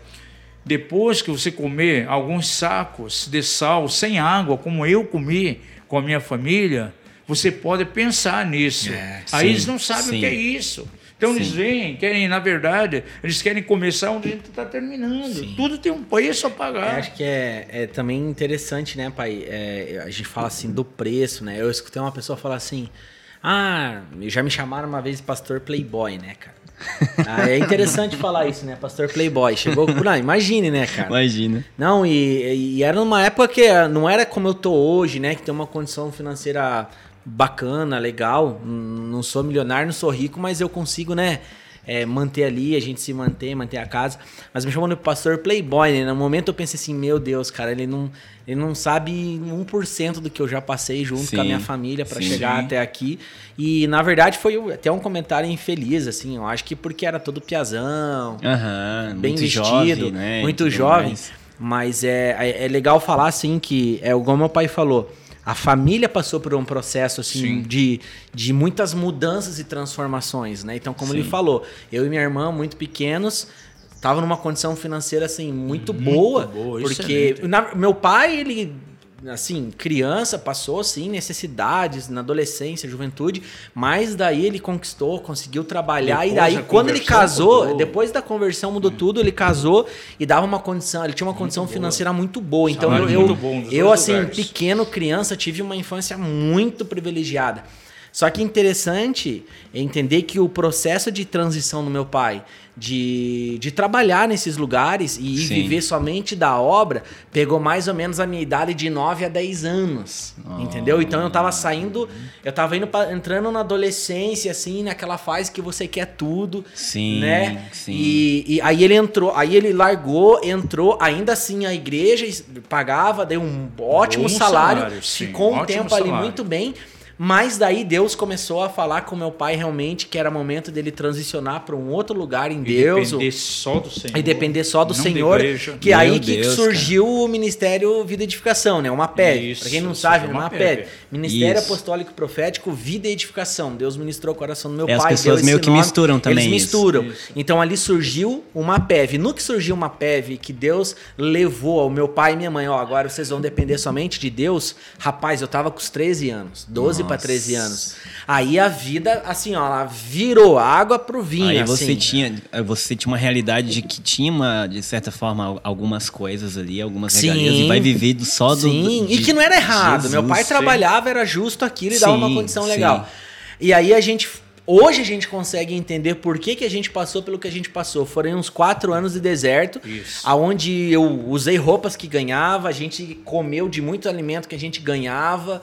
depois que você comer alguns sacos de sal sem água, como eu comi com a minha família, você pode pensar nisso. É, Aí sim, eles não sabem sim. o que é isso. Então eles Sim. vêm, querem, na verdade, eles querem começar onde a gente está terminando. Tudo tem um preço a Eu pagar. acho que é, é também interessante, né, pai? É, a gente fala assim do preço, né? Eu escutei uma pessoa falar assim: Ah, já me chamaram uma vez de pastor playboy, né, cara? Ah, é interessante falar isso, né? Pastor playboy. Chegou. Não, imagine, né, cara? Imagina. Não, e, e era numa época que não era como eu tô hoje, né? Que tem uma condição financeira bacana, legal. Não sou milionário, não sou rico, mas eu consigo, né? é, manter ali, a gente se manter, manter a casa. Mas me chamou de pastor playboy, né? No momento eu pensei assim, meu Deus, cara, ele não, ele não sabe 1% do que eu já passei junto Sim, com a minha família para chegar até aqui. E na verdade foi até um comentário infeliz, assim. Eu acho que porque era todo piazão, bem vestido, jovem, né? muito jovem. mais. Mas é, é, é legal falar assim que, é igual meu pai falou, a família passou por um processo assim Sim. de, de muitas mudanças e transformações, né? Então, como ele Sim. falou, eu e minha irmã, muito pequenos, estavam numa condição financeira assim muito, Muito boa, boa, porque na- meu pai, ele assim, criança, passou assim necessidades na adolescência, juventude, mas daí ele conquistou, conseguiu trabalhar e Depois daí da quando ele casou, mudou. depois da conversão mudou tudo, ele casou e dava uma condição, ele tinha uma condição boa. financeira muito boa. Então eu, Salário eu, muito eu dois assim, lugares. pequeno, criança, tive uma infância muito privilegiada. Só que interessante é entender que o processo de transição do meu pai, de, de trabalhar nesses lugares e Sim. viver somente da obra, pegou mais ou menos a minha idade de 9 a 10 anos. Entendeu? Então eu tava saindo, eu tava indo pra- entrando na adolescência, assim, naquela fase que você quer tudo Sim, né? sim. E, e aí ele entrou, aí ele largou, entrou, ainda assim a igreja pagava, deu um ótimo Bom salário, salário, ficou um tempo ali salário. muito bem. Mas daí Deus começou a falar com meu pai realmente que era momento dele transicionar para um outro lugar em E Deus. depender só do Senhor. E depender só do não Senhor, que é Meu aí que Deus, surgiu o Ministério Vida e Edificação, né? Uma PEV. Pra quem não sabe, é é uma uma. Ministério Isso. Apostólico Profético Vida e Edificação. Deus ministrou o coração do meu É, as pai. pessoas deu meio que nome. misturam também Eles isso. misturam. Isso. Então ali surgiu uma PEV. No que surgiu uma PEV que Deus levou ao meu pai e minha mãe, ó, agora vocês vão depender somente de Deus. Rapaz, eu tava com os 13 anos, 12 para Nossa. 13 anos. Aí a vida, assim, ó, ela virou água pro vinho, Aí assim. você tinha, você tinha uma realidade de que tinha, uma, de certa forma, al- algumas coisas ali, algumas Sim. regalias, e vai viver só do. Sim, do- e que não era errado. Meu pai Jesus. trabalhava, era justo aquilo e dava uma Sim, condição sim. legal. E aí a gente. Hoje a gente consegue entender por que, que a gente passou pelo que a gente passou. Foram uns quatro anos de deserto, Isso. aonde eu usei roupas que ganhava, a gente comeu de muito alimento que a gente ganhava.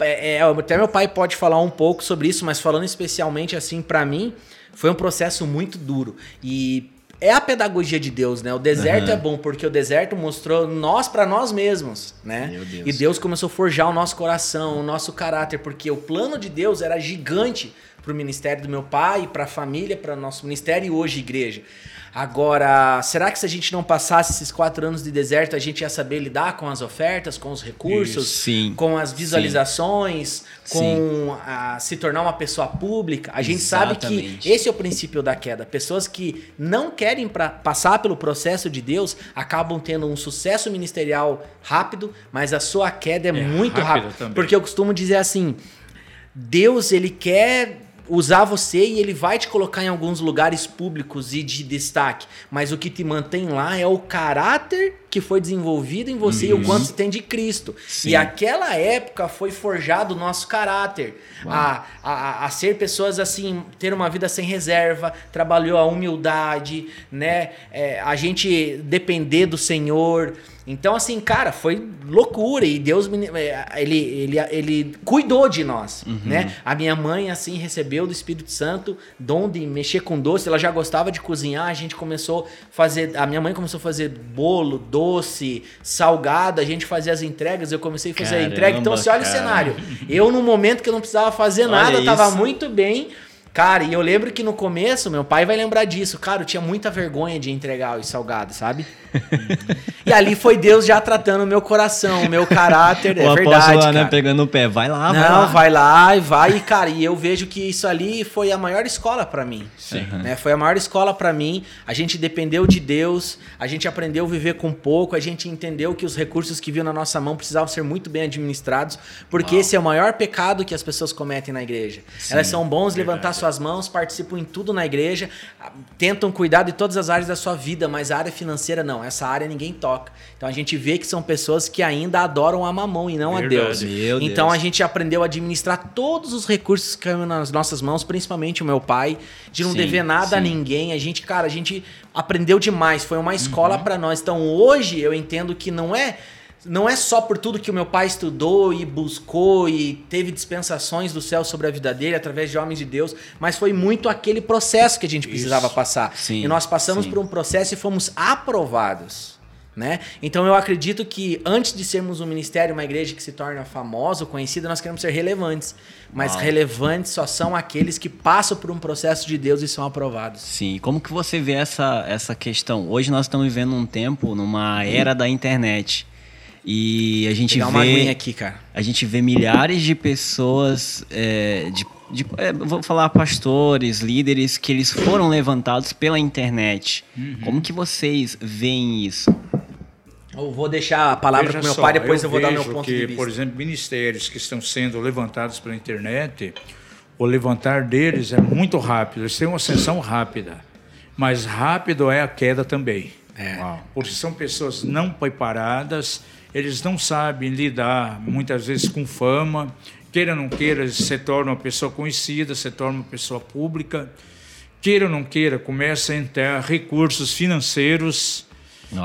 É, é, até meu pai pode falar um pouco sobre isso, mas falando especialmente assim pra mim, foi um processo muito duro. E é a pedagogia de Deus, né? O deserto Aham. é bom porque o deserto mostrou nós pra nós mesmos, né? Deus. E Deus começou a forjar o nosso coração, o nosso caráter, porque o plano de Deus era gigante pro ministério do meu pai, pra família, para nosso ministério e hoje igreja. Agora, será que se a gente não passasse esses quatro anos de deserto, a gente ia saber lidar com as ofertas, com os recursos, sim. com as visualizações, com a, se tornar uma pessoa pública? A gente sabe que Exatamente. esse é o princípio da queda. Pessoas que não querem pra, passar pelo processo de Deus acabam tendo um sucesso ministerial rápido, mas a sua queda é, muito rápida. Porque eu costumo dizer assim: Deus, ele quer usar você e ele vai te colocar em alguns lugares públicos e de destaque, mas o que te mantém lá é o caráter que foi desenvolvido em você e o quanto você tem de Cristo. Sim. E aquela época foi forjado o nosso caráter. A, a, a ser pessoas assim, ter uma vida sem reserva, trabalhou a humildade, né? É, a gente depender do Senhor. Então, assim, cara, foi loucura. E Deus, eh, ele, ele, ele cuidou de nós, né? A minha mãe, assim, recebeu do Espírito Santo dom de mexer com doce. Ela já gostava de cozinhar. A gente começou a fazer... A minha mãe começou a fazer bolo, doce, salgado. A gente fazia as entregas. Eu comecei a fazer a entrega. Então, Caramba, você olha o cara. cenário. Eu, no momento que eu não precisava fazer Olha nada, tava isso. muito bem... Cara, e eu lembro que no começo, meu pai vai lembrar disso. Cara, eu tinha muita vergonha de entregar os salgados, sabe? e ali foi Deus já tratando o meu coração, o meu caráter. o é verdade, lá, né, pegando o pé. Vai lá, vai Não, lá. vai lá e vai, e, cara, e eu vejo que isso ali foi a maior escola pra mim. Sim. Né? Foi a maior escola pra mim. A gente dependeu de Deus, a gente aprendeu a viver com pouco, a gente entendeu que os recursos que vinham na nossa mão precisavam ser muito bem administrados, porque esse é o maior pecado que as pessoas cometem na igreja. Elas são bons levantar suas mãos, participam em tudo na igreja, tentam cuidar de todas as áreas da sua vida, mas a área financeira não, essa área ninguém toca. Então a gente vê que são pessoas que ainda adoram a mamão e não a Deus. Verdade. Meu então Deus. a gente aprendeu a administrar todos os recursos que caíram nas nossas mãos, principalmente o meu pai, de não Sim, dever nada a sim. ninguém. A gente, cara, a gente aprendeu demais, foi uma Uhum. escola pra nós. Então hoje eu entendo que não é não é só por tudo que o meu pai estudou e buscou e teve dispensações do céu sobre a vida dele através de homens de Deus, mas foi muito aquele processo que a gente precisava Isso. passar. Sim, e nós passamos sim. por um processo e fomos aprovados. Né? Então eu acredito que antes de sermos um ministério, uma igreja que se torna famosa, ou conhecida, nós queremos ser relevantes. Mas Uau. relevantes só são aqueles que passam por um processo de Deus e são aprovados. Sim, como que você vê essa, essa questão? Hoje nós estamos vivendo um tempo, numa era da internet. E a gente Pegar uma aguinha vê. aqui, cara. A gente vê milhares de pessoas, é, de, de- é, vou falar pastores, líderes, que eles foram levantados pela internet. Uhum. Como que vocês veem isso? Eu vou deixar a palavra pro meu só, pai, depois eu, vou dar meu ponto que, de vista. Por exemplo, ministérios que estão sendo levantados pela internet, o levantar deles é muito rápido, eles têm uma ascensão rápida. Mas rápido é a queda também. É. Porque são pessoas não preparadas, eles não sabem lidar muitas vezes com fama. Queira ou não queira, se torna uma pessoa conhecida, se torna uma pessoa pública. Queira ou não queira, começa a entrar recursos financeiros.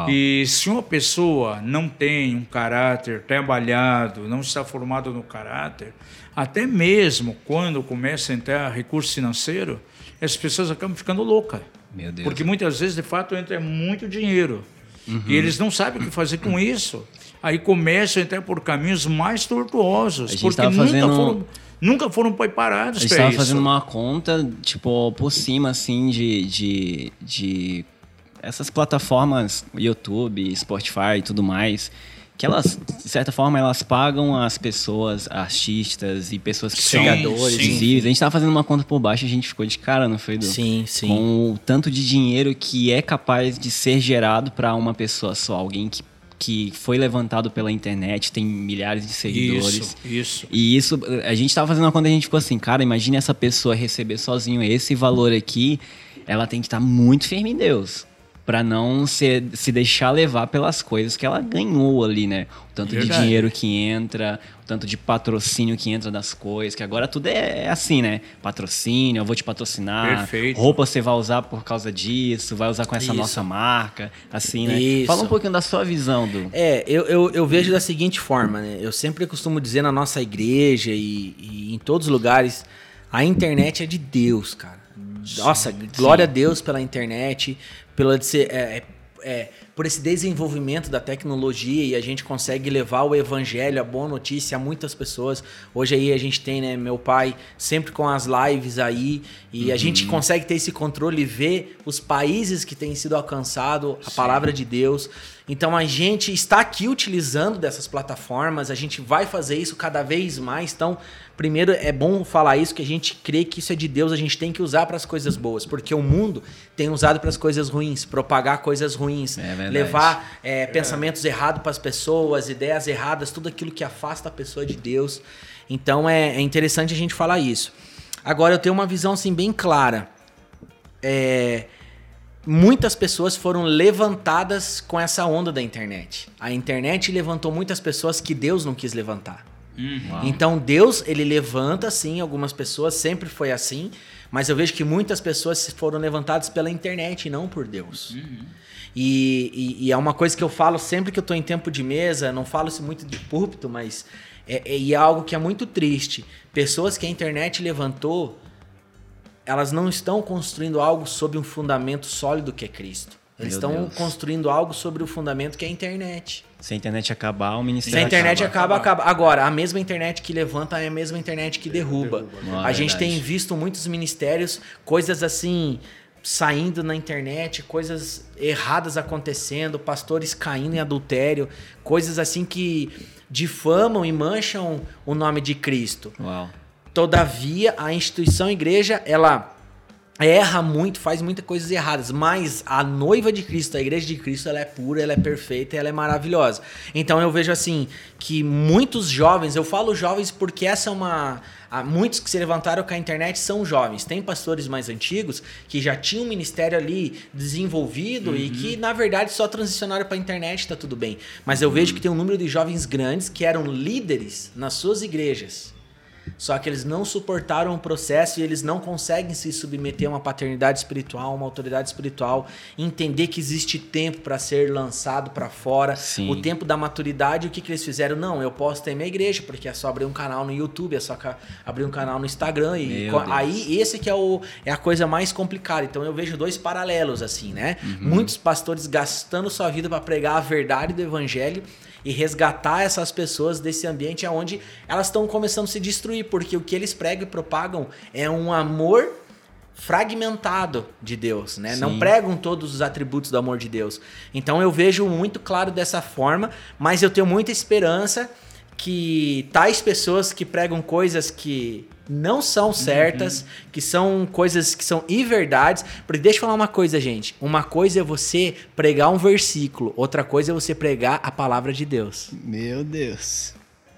E se uma pessoa não tem um caráter trabalhado, não está formado no caráter, até mesmo quando começa a entrar recurso financeiro, as pessoas acabam ficando loucas. Porque muitas vezes, de fato, entra muito dinheiro. E eles não sabem o que fazer com isso. Aí começam a entrar por caminhos mais tortuosos, porque nunca, fazendo- foram, nunca foram A preparados gente para isso. fazendo uma conta, tipo, por cima, assim, de, de, de essas plataformas, YouTube, Spotify e tudo mais, que elas, de certa forma, elas pagam as pessoas, artistas e pessoas que são sim. visíveis. A gente tava fazendo uma conta por baixo e a gente ficou de cara, não foi, Du? Sim, sim. Com o tanto de dinheiro que é capaz de ser gerado para uma pessoa só, alguém que, que foi levantado pela internet, tem milhares de seguidores. Isso, isso. E isso, a gente tava fazendo uma conta e a gente ficou assim, cara, imagine essa pessoa receber sozinho esse valor aqui, ela tem que estar muito firme em Deus. Pra não se, se deixar levar pelas coisas que ela ganhou ali, né? O tanto de Verdade. dinheiro que entra, o tanto de patrocínio que entra das coisas, que agora tudo é, é assim, né? Patrocínio, eu vou te patrocinar. Perfeito. Roupa você vai usar por causa disso, vai usar com essa Isso. nossa marca, assim, né? Isso. Fala um pouquinho da sua visão, do. É, eu, eu, eu vejo da seguinte forma, né? Eu sempre costumo dizer na nossa igreja e, e em todos os lugares, a internet é de Deus, cara. Nossa, glória a Deus pela internet, pela de ser, é, é, é, por esse desenvolvimento da tecnologia e a gente consegue levar o evangelho, a boa notícia a muitas pessoas. Hoje aí a gente tem, né, meu pai sempre com as lives aí e a gente consegue ter esse controle e ver os países que têm sido alcançado a palavra de Deus. Então a gente está aqui utilizando dessas plataformas, a gente vai fazer isso cada vez mais. Então, primeiro é bom falar isso que a gente crê que isso é de Deus, a gente tem que usar para as coisas boas, porque o mundo tem usado para as coisas ruins, propagar coisas ruins, É verdade. levar é, pensamentos errados para as pessoas, ideias erradas, tudo aquilo que afasta a pessoa de Deus. Então é, é interessante a gente falar isso. Agora eu tenho uma visão assim bem clara. É, muitas pessoas foram levantadas com essa onda da internet. A internet levantou muitas pessoas que Deus não quis levantar. Uau. Então Deus, ele levanta sim algumas pessoas, sempre foi assim, mas eu vejo que muitas pessoas foram levantadas pela internet e não por Deus. E, e- e é uma coisa que eu falo sempre que eu estou em tempo de mesa, não falo isso muito de púlpito, mas é, é- e é algo que é muito triste. Pessoas que a internet levantou, elas não estão construindo algo sobre um fundamento sólido que é Cristo. Eles Meu estão Deus. construindo algo sobre o fundamento que é a internet. Se a internet acabar, o ministério Se a internet acaba. acaba, acaba. Agora, a mesma internet que levanta é a mesma internet que derruba. Ah, a gente verdade. tem visto muitos ministérios, coisas assim, saindo na internet, coisas erradas acontecendo, pastores caindo em adultério, coisas assim que difamam e mancham o nome de Cristo. Uau. Todavia, a instituição igreja, ela erra muito, faz muitas coisas erradas, mas a noiva de Cristo, a igreja de Cristo, ela é pura, ela é perfeita, ela é maravilhosa. Então eu vejo assim que muitos jovens, eu falo jovens porque essa é uma há muitos que se levantaram com a internet são jovens. Tem pastores mais antigos que já tinham um ministério ali desenvolvido e que, na verdade, só transicionaram para a internet, tá tudo bem. Mas eu vejo que tem um número de jovens grandes que eram líderes nas suas igrejas. Só que eles não suportaram o processo e eles não conseguem se submeter a uma paternidade espiritual, uma autoridade espiritual, entender que existe tempo para ser lançado para fora, Sim. o tempo da maturidade. O que, que eles fizeram? Não, eu posso ter minha igreja, porque é só abrir um canal no YouTube, é só abrir um canal no Instagram. E Meu co- Deus. aí esse que é, o, é a coisa mais complicada. Então eu vejo dois paralelos assim, né? Uhum. Muitos pastores gastando sua vida para pregar a verdade do evangelho e resgatar essas pessoas desse ambiente onde elas estão começando a se destruir, porque o que eles pregam e propagam é um amor fragmentado de Deus, né? Não Sim. pregam todos os atributos do amor de Deus. Então eu vejo muito claro dessa forma, mas eu tenho muita esperança que tais pessoas que pregam coisas que não são certas, que são coisas que são inverdades. Porque deixa eu falar uma coisa, gente. Uma coisa é você pregar um versículo, outra coisa é você pregar a palavra de Deus. Meu Deus.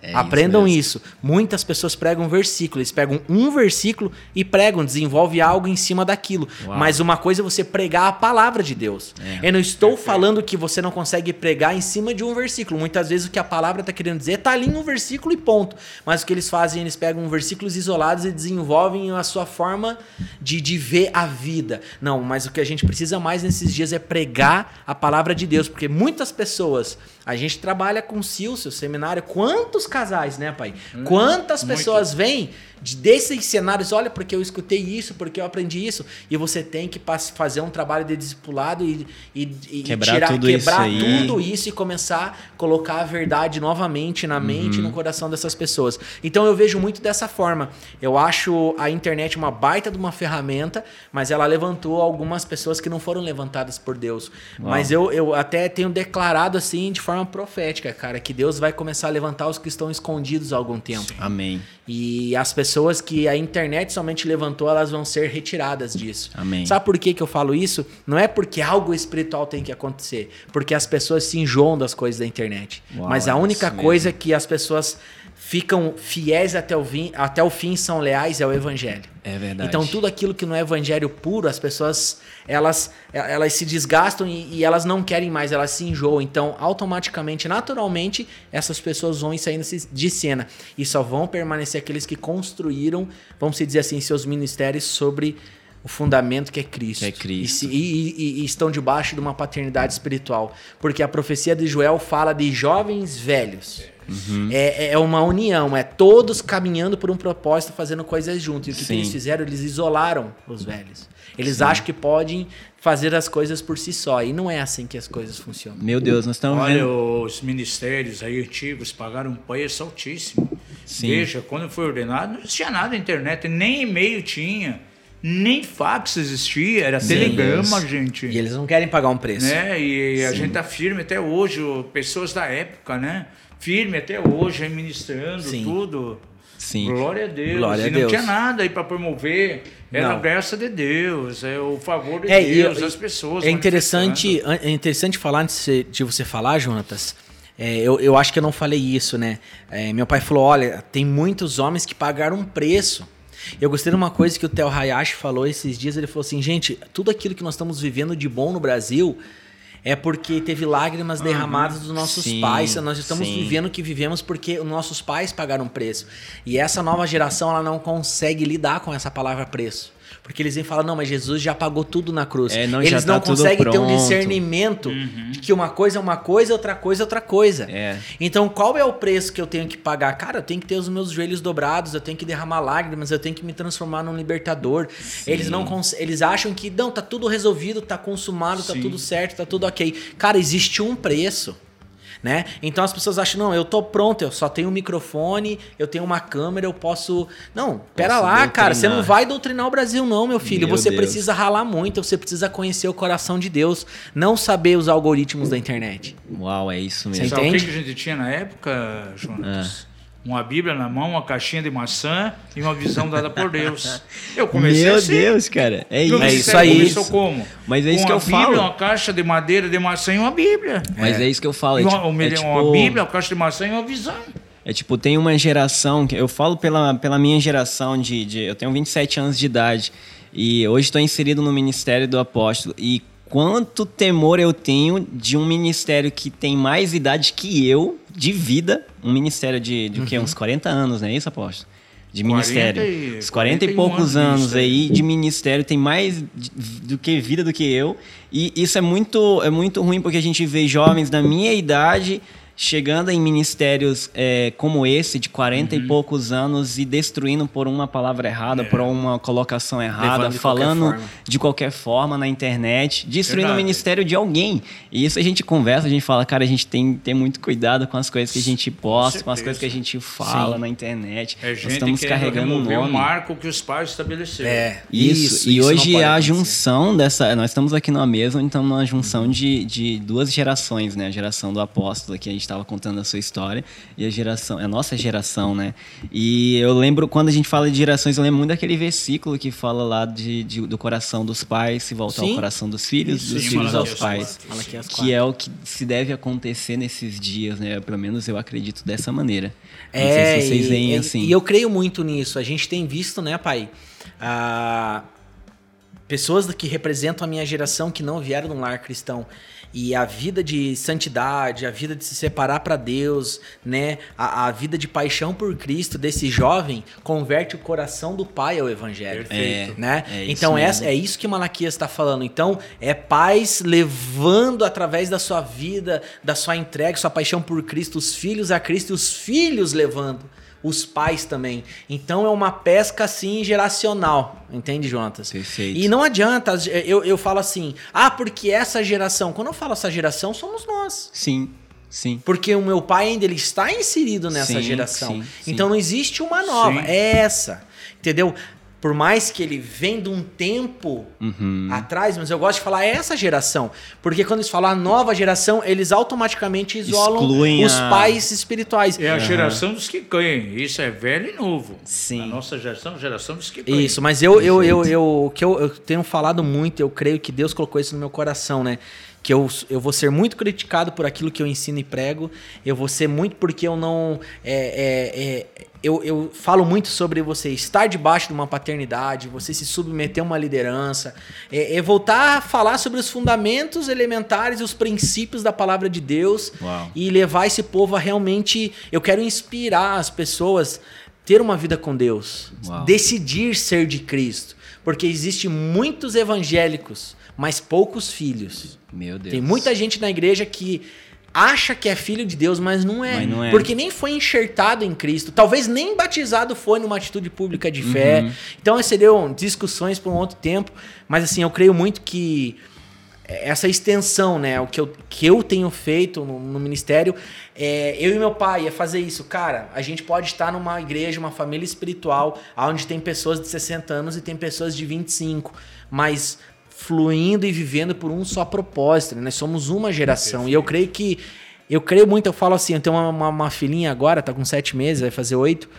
É Aprendam mesmo. isso, Muitas pessoas pregam um versículo, eles pegam um versículo e pregam, desenvolve algo em cima daquilo. Uau. Mas uma coisa é você pregar a palavra de Deus. É. Eu não estou falando que você não consegue pregar em cima de um versículo. Muitas vezes o que a palavra está querendo dizer está ali em um versículo e ponto. Mas o que eles fazem, eles pegam versículos isolados e desenvolvem a sua forma de, de ver a vida. Não, mas o que a gente precisa mais nesses dias é pregar a palavra de Deus, porque muitas pessoas a gente trabalha com o Silcio, seminário. Quantos casais, né, pai? Quantas muito. pessoas vêm de- desses cenários? Olha, porque eu escutei isso, porque eu aprendi isso. E você tem que fazer um trabalho de discipulado e, e, e Quebrar tirar, tudo isso quebrar aí. tudo isso e começar a colocar a verdade novamente na mente e Uhum. no coração dessas pessoas. Então eu vejo muito dessa forma. Eu acho a internet uma baita de uma ferramenta, mas ela levantou algumas pessoas que não foram levantadas por Deus. Uau. Mas eu, eu até tenho declarado assim de forma profética, cara, que Deus vai começar a levantar os que estão escondidos há algum tempo. Amém. E as pessoas que a internet somente levantou, elas vão ser retiradas disso. Amém. Sabe por que, que eu falo isso? Não é porque algo espiritual tem que acontecer, porque as pessoas se enjoam das coisas da internet. Uau, Mas a é única coisa que as pessoas ficam fiéis até o, fim, até o fim são leais é o evangelho. É verdade. Então tudo aquilo que não é evangelho puro, as pessoas elas, elas se desgastam e, e elas não querem mais, elas se enjoam. Então automaticamente, naturalmente, essas pessoas vão saindo de cena e só vão permanecer aqueles que construíram, vamos dizer assim, seus ministérios sobre o fundamento que é Cristo. É Cristo. E, se- e- e- e estão debaixo de uma paternidade espiritual. Porque a profecia de Joel fala de jovens velhos. Uhum. É, é uma união, é todos caminhando por um propósito, fazendo coisas juntos. E o que, que Sim. eles fizeram? Eles isolaram os velhos. Eles acham que podem fazer as coisas por si só. E não é assim que as coisas funcionam. Meu Deus, nós estamos Olha, vendo. os ministérios aí antigos pagaram um preço altíssimo. Sim. Veja, quando foi ordenado, não tinha nada na internet, nem e-mail tinha, nem fax existia, era telegrama, gente. E eles não querem pagar um preço. né? E a gente tá firme até hoje, pessoas da época, né? Firme até hoje, administrando Sim. tudo. Sim. Glória a Deus. Glória a não Deus. tinha nada aí para promover. Era Não. a graça de Deus, é o favor de É, Deus, eu- as pessoas. É interessante, é interessante falar antes de você- de você falar, Jonatas. É, eu, eu acho que eu não falei isso, né? É, meu pai falou: olha, tem muitos homens que pagaram um preço. Eu gostei de uma coisa que o Theo Hayashi falou esses dias. Ele falou assim: gente, tudo aquilo que nós estamos vivendo de bom no Brasil é porque teve lágrimas derramadas dos nossos Sim, pais. Nós estamos sim. vivendo o que vivemos porque os nossos pais pagaram preço. E essa nova geração ela não consegue lidar com essa palavra preço. Porque eles vêm falar, não, mas Jesus já pagou tudo na cruz. É, não, eles tá não tudo conseguem ter um discernimento de que uma coisa é uma coisa, outra coisa é outra coisa. É. Então, qual é o preço que eu tenho que pagar? Cara, eu tenho que ter os meus joelhos dobrados, eu tenho que derramar lágrimas, eu tenho que me transformar num libertador. Eles não eles acham que não, tá tudo resolvido, tá consumado, tá Sim. tudo certo, tá tudo OK. Cara, existe um preço. Né? Então as pessoas acham, não, eu tô pronto, eu só tenho um microfone, eu tenho uma câmera, eu posso. Não, pera Posso lá, cara, você não doutrinar. vai doutrinar o Brasil, não, meu filho. Meu você Deus. precisa ralar muito, você precisa conhecer o coração de Deus, não saber os algoritmos da internet. Uau, é isso Você mesmo. Sabe o que, entende? que a gente tinha na época, Jonas? Ah. Uma Bíblia na mão, uma caixinha de maçã e uma visão dada por Deus. Eu comecei Meu assim. Deus, cara. É isso. É isso aí. Começou como? Mas é isso Com que uma eu Bíblia, falo. uma caixa de madeira de maçã e uma Bíblia. Mas é. isso que eu falo. É, uma, tipo, uma, é, uma tipo- Bíblia, uma caixa de maçã e uma visão. É tipo, tem uma geração, que eu falo pela, pela minha geração de, de- Eu tenho 27 anos de idade e hoje estou inserido no ministério do apóstolo. E quanto temor eu tenho de um ministério que tem mais idade que eu, de vida, um ministério de, de o quê? Uns 40 anos, não é isso, apóstolo? De 40 ministério. e- Uns 40 e 41 poucos anos aí de ministério, tem mais do que vida do que eu. E isso é muito, é muito ruim porque a gente vê jovens da minha idade chegando em ministérios é, como esse, de 40 Uhum. e poucos anos, e destruindo por uma palavra errada, É. por uma colocação errada, de qualquer falando forma. de qualquer forma na internet, destruindo Verdade. o ministério de alguém. E isso a gente conversa, a gente fala, cara, a gente tem que ter muito cuidado com as coisas que a gente posta, com, as certeza. coisas que a gente fala Sim. na internet. É Nós estamos carregando um remover nome. o marco que os pais estabeleceram. É, Isso, e não hoje pode a acontecer. junção dessa. Nós estamos aqui numa mesa, então numa junção de, de duas gerações, né? A geração do apóstolo, que a gente estava contando a sua história, e a geração, a nossa geração, né? E eu lembro, quando a gente fala de gerações, eu lembro muito daquele versículo que fala lá de, de- do coração dos pais se voltar Sim. ao coração dos filhos, Isso, dos sim, filhos aos pais. Que é o que se deve acontecer nesses dias, né? Pelo menos eu acredito dessa maneira. Não É, sei se vocês e, veem e- assim. e eu creio muito nisso. A gente tem visto, né, pai? ah, pessoas que representam a minha geração que não vieram de um lar cristão. E a vida de santidade, a vida de se separar para Deus, né? A, a vida de paixão por Cristo desse jovem converte o coração do pai ao evangelho. Perfeito. né? É isso então mesmo. essa, é isso que Malaquias está falando. Então é pais levando através da sua vida, da sua entrega, sua paixão por Cristo, os filhos a Cristo e os filhos levando os pais também. Então é uma pesca assim geracional, entende, Jonatas? Perfeito. E não adianta, eu, eu falo assim, ah, porque essa geração, quando eu falo essa geração, somos nós. Sim, sim. Porque o meu pai ainda ele está inserido nessa Sim, geração. sim, sim. Então não existe uma nova, é essa. Entendeu? Por mais que ele vem de um tempo Uhum. atrás, mas eu gosto de falar essa geração. Porque quando eles falam a nova geração, eles automaticamente isolam Excluem os a- pais espirituais. É a geração dos que ganham. Isso é velho e novo. Sim. A nossa geração, geração dos que ganham. Isso, mas eu, eu, eu, eu, o que eu, eu tenho falado muito, eu creio que Deus colocou isso no meu coração, né? Que eu, eu vou ser muito criticado por aquilo que eu ensino e prego. Eu vou ser muito porque eu não. é, é, é, eu, eu falo muito sobre você estar debaixo de uma paternidade, você se submeter a uma liderança, é, é voltar a falar sobre os fundamentos elementares e os princípios da palavra de Deus Uau. e levar esse povo a realmente. Eu quero inspirar as pessoas ter uma vida com Deus, Uau. decidir ser de Cristo, porque existe muitos evangélicos, mas poucos filhos. Meu Deus. Tem muita gente na igreja que acha que é filho de Deus, mas não é, Mas não é. porque nem foi enxertado em Cristo, talvez nem batizado foi numa atitude pública de fé. Uhum. Então seriam discussões por um outro tempo, mas assim, eu creio muito que essa extensão, né? O que eu, que eu tenho feito no, no ministério, é, eu e meu pai ia fazer isso. Cara, a gente pode estar numa igreja, uma família espiritual, onde tem pessoas de 60 anos e tem pessoas de 25, mas fluindo e vivendo por um só propósito. Né? Nós somos uma geração. E eu creio que. Eu creio muito, eu falo assim, eu tenho uma, uma, uma filhinha agora, tá com sete meses, vai fazer oito.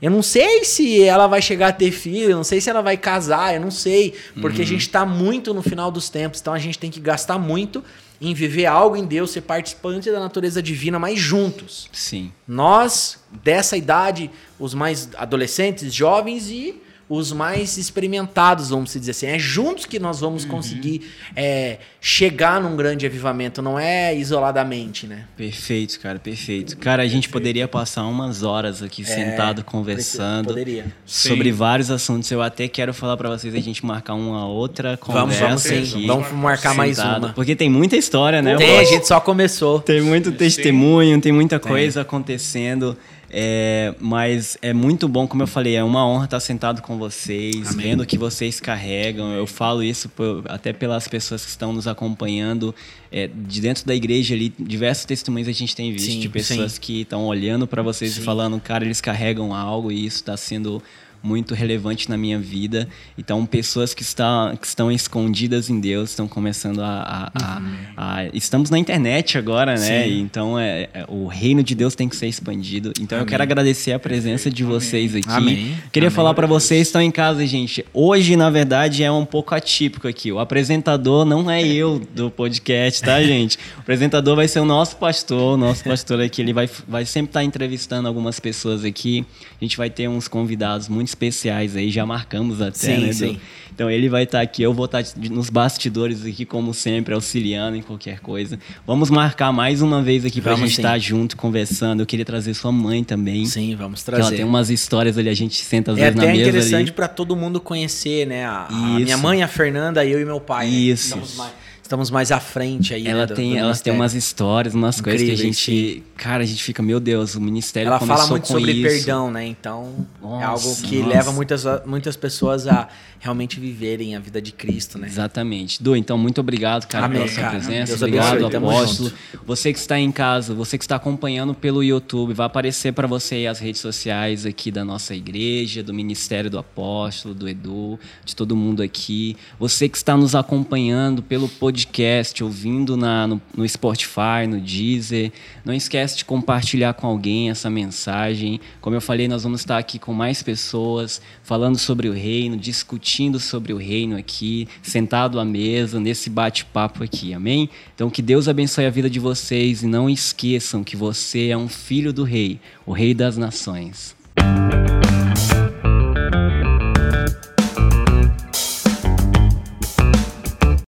Eu não sei se ela vai chegar a ter filho, eu não sei se ela vai casar, eu não sei. Porque a gente tá muito no final dos tempos, então a gente tem que gastar muito em viver algo em Deus, ser participante da natureza divina, mas juntos. Sim. Nós, dessa idade, os mais adolescentes, jovens e os mais experimentados, vamos dizer assim. É juntos que nós vamos conseguir é, chegar num grande avivamento, não é isoladamente, né? Perfeito, cara, perfeito. Cara, a gente poderia passar umas horas aqui sentado conversando Poderia. sobre Sim. vários assuntos. Eu até quero falar pra vocês a gente marcar uma outra Vamos, conversa vamos sim. aqui. Vamos marcar mais sentado, uma. Porque tem muita história, né? Tem, a gente só começou. Tem muito testemunho, tem muita coisa acontecendo. É, mas é muito bom, como eu falei, é uma honra estar sentado com vocês, vendo o que vocês carregam. Eu falo isso por- até pelas pessoas que estão nos acompanhando. é, de dentro da igreja ali, diversos testemunhos a gente tem visto Sim, de pessoas sim. que estão olhando para vocês e falando, cara, eles carregam algo e isso está sendo muito relevante na minha vida. Então, pessoas que, está, que estão escondidas em Deus estão começando a. a- a- a- estamos na internet agora, né? Sim. Então, é, é- o reino de Deus tem que ser expandido. Então, eu Amém. quero agradecer a presença de vocês aqui. Amém. Queria Amém. falar para vocês que estão em casa, gente. Hoje, na verdade, é um pouco atípico aqui. O apresentador não é eu do podcast, tá, gente? O apresentador vai ser o nosso pastor. O nosso pastor aqui, ele vai, vai sempre estar entrevistando algumas pessoas aqui. A gente vai ter uns convidados muito especiais aí, já marcamos até, Sim, né? Sim. Então ele vai estar aqui, eu vou estar de- nos bastidores aqui, como sempre, auxiliando em qualquer coisa. Vamos marcar mais uma vez aqui pra Vamos gente estar junto, conversando. Eu queria trazer sua mãe também. Sim, vamos Que ela trazer. tem umas histórias ali, a gente senta às É vezes na até mesa interessante ali. para todo mundo conhecer, né? A, a minha mãe, a Fernanda, eu e meu pai. né? Isso. Mais, estamos mais à frente aí. Ela né, do- tem, do elas têm umas histórias, umas coisas que a gente. Cara, a gente fica, meu Deus, o ministério Ela fala muito sobre isso. perdão, né? Então é Nossa, algo que nossa. leva muitas, muitas pessoas a realmente viverem a vida de Cristo, né? Exatamente. Du, então muito obrigado, cara, Amém, pela sua cara. presença. Deus obrigado, abençoe. Apóstolo. Você que está em casa, você que está acompanhando pelo YouTube, vai aparecer para você aí as redes sociais aqui da nossa igreja, do Ministério do Apóstolo, do Edu, de todo mundo aqui. Você que está nos acompanhando pelo podcast, ouvindo na, no, no Spotify, no Deezer, não esquece de compartilhar com alguém essa mensagem. Como eu falei, nós vamos estar aqui com mais pessoas, falando sobre o reino, discutindo sobre o reino aqui, sentado à mesa, nesse bate-papo aqui, amém? Então que Deus abençoe a vida de vocês e não esqueçam que você é um filho do rei, o rei das nações.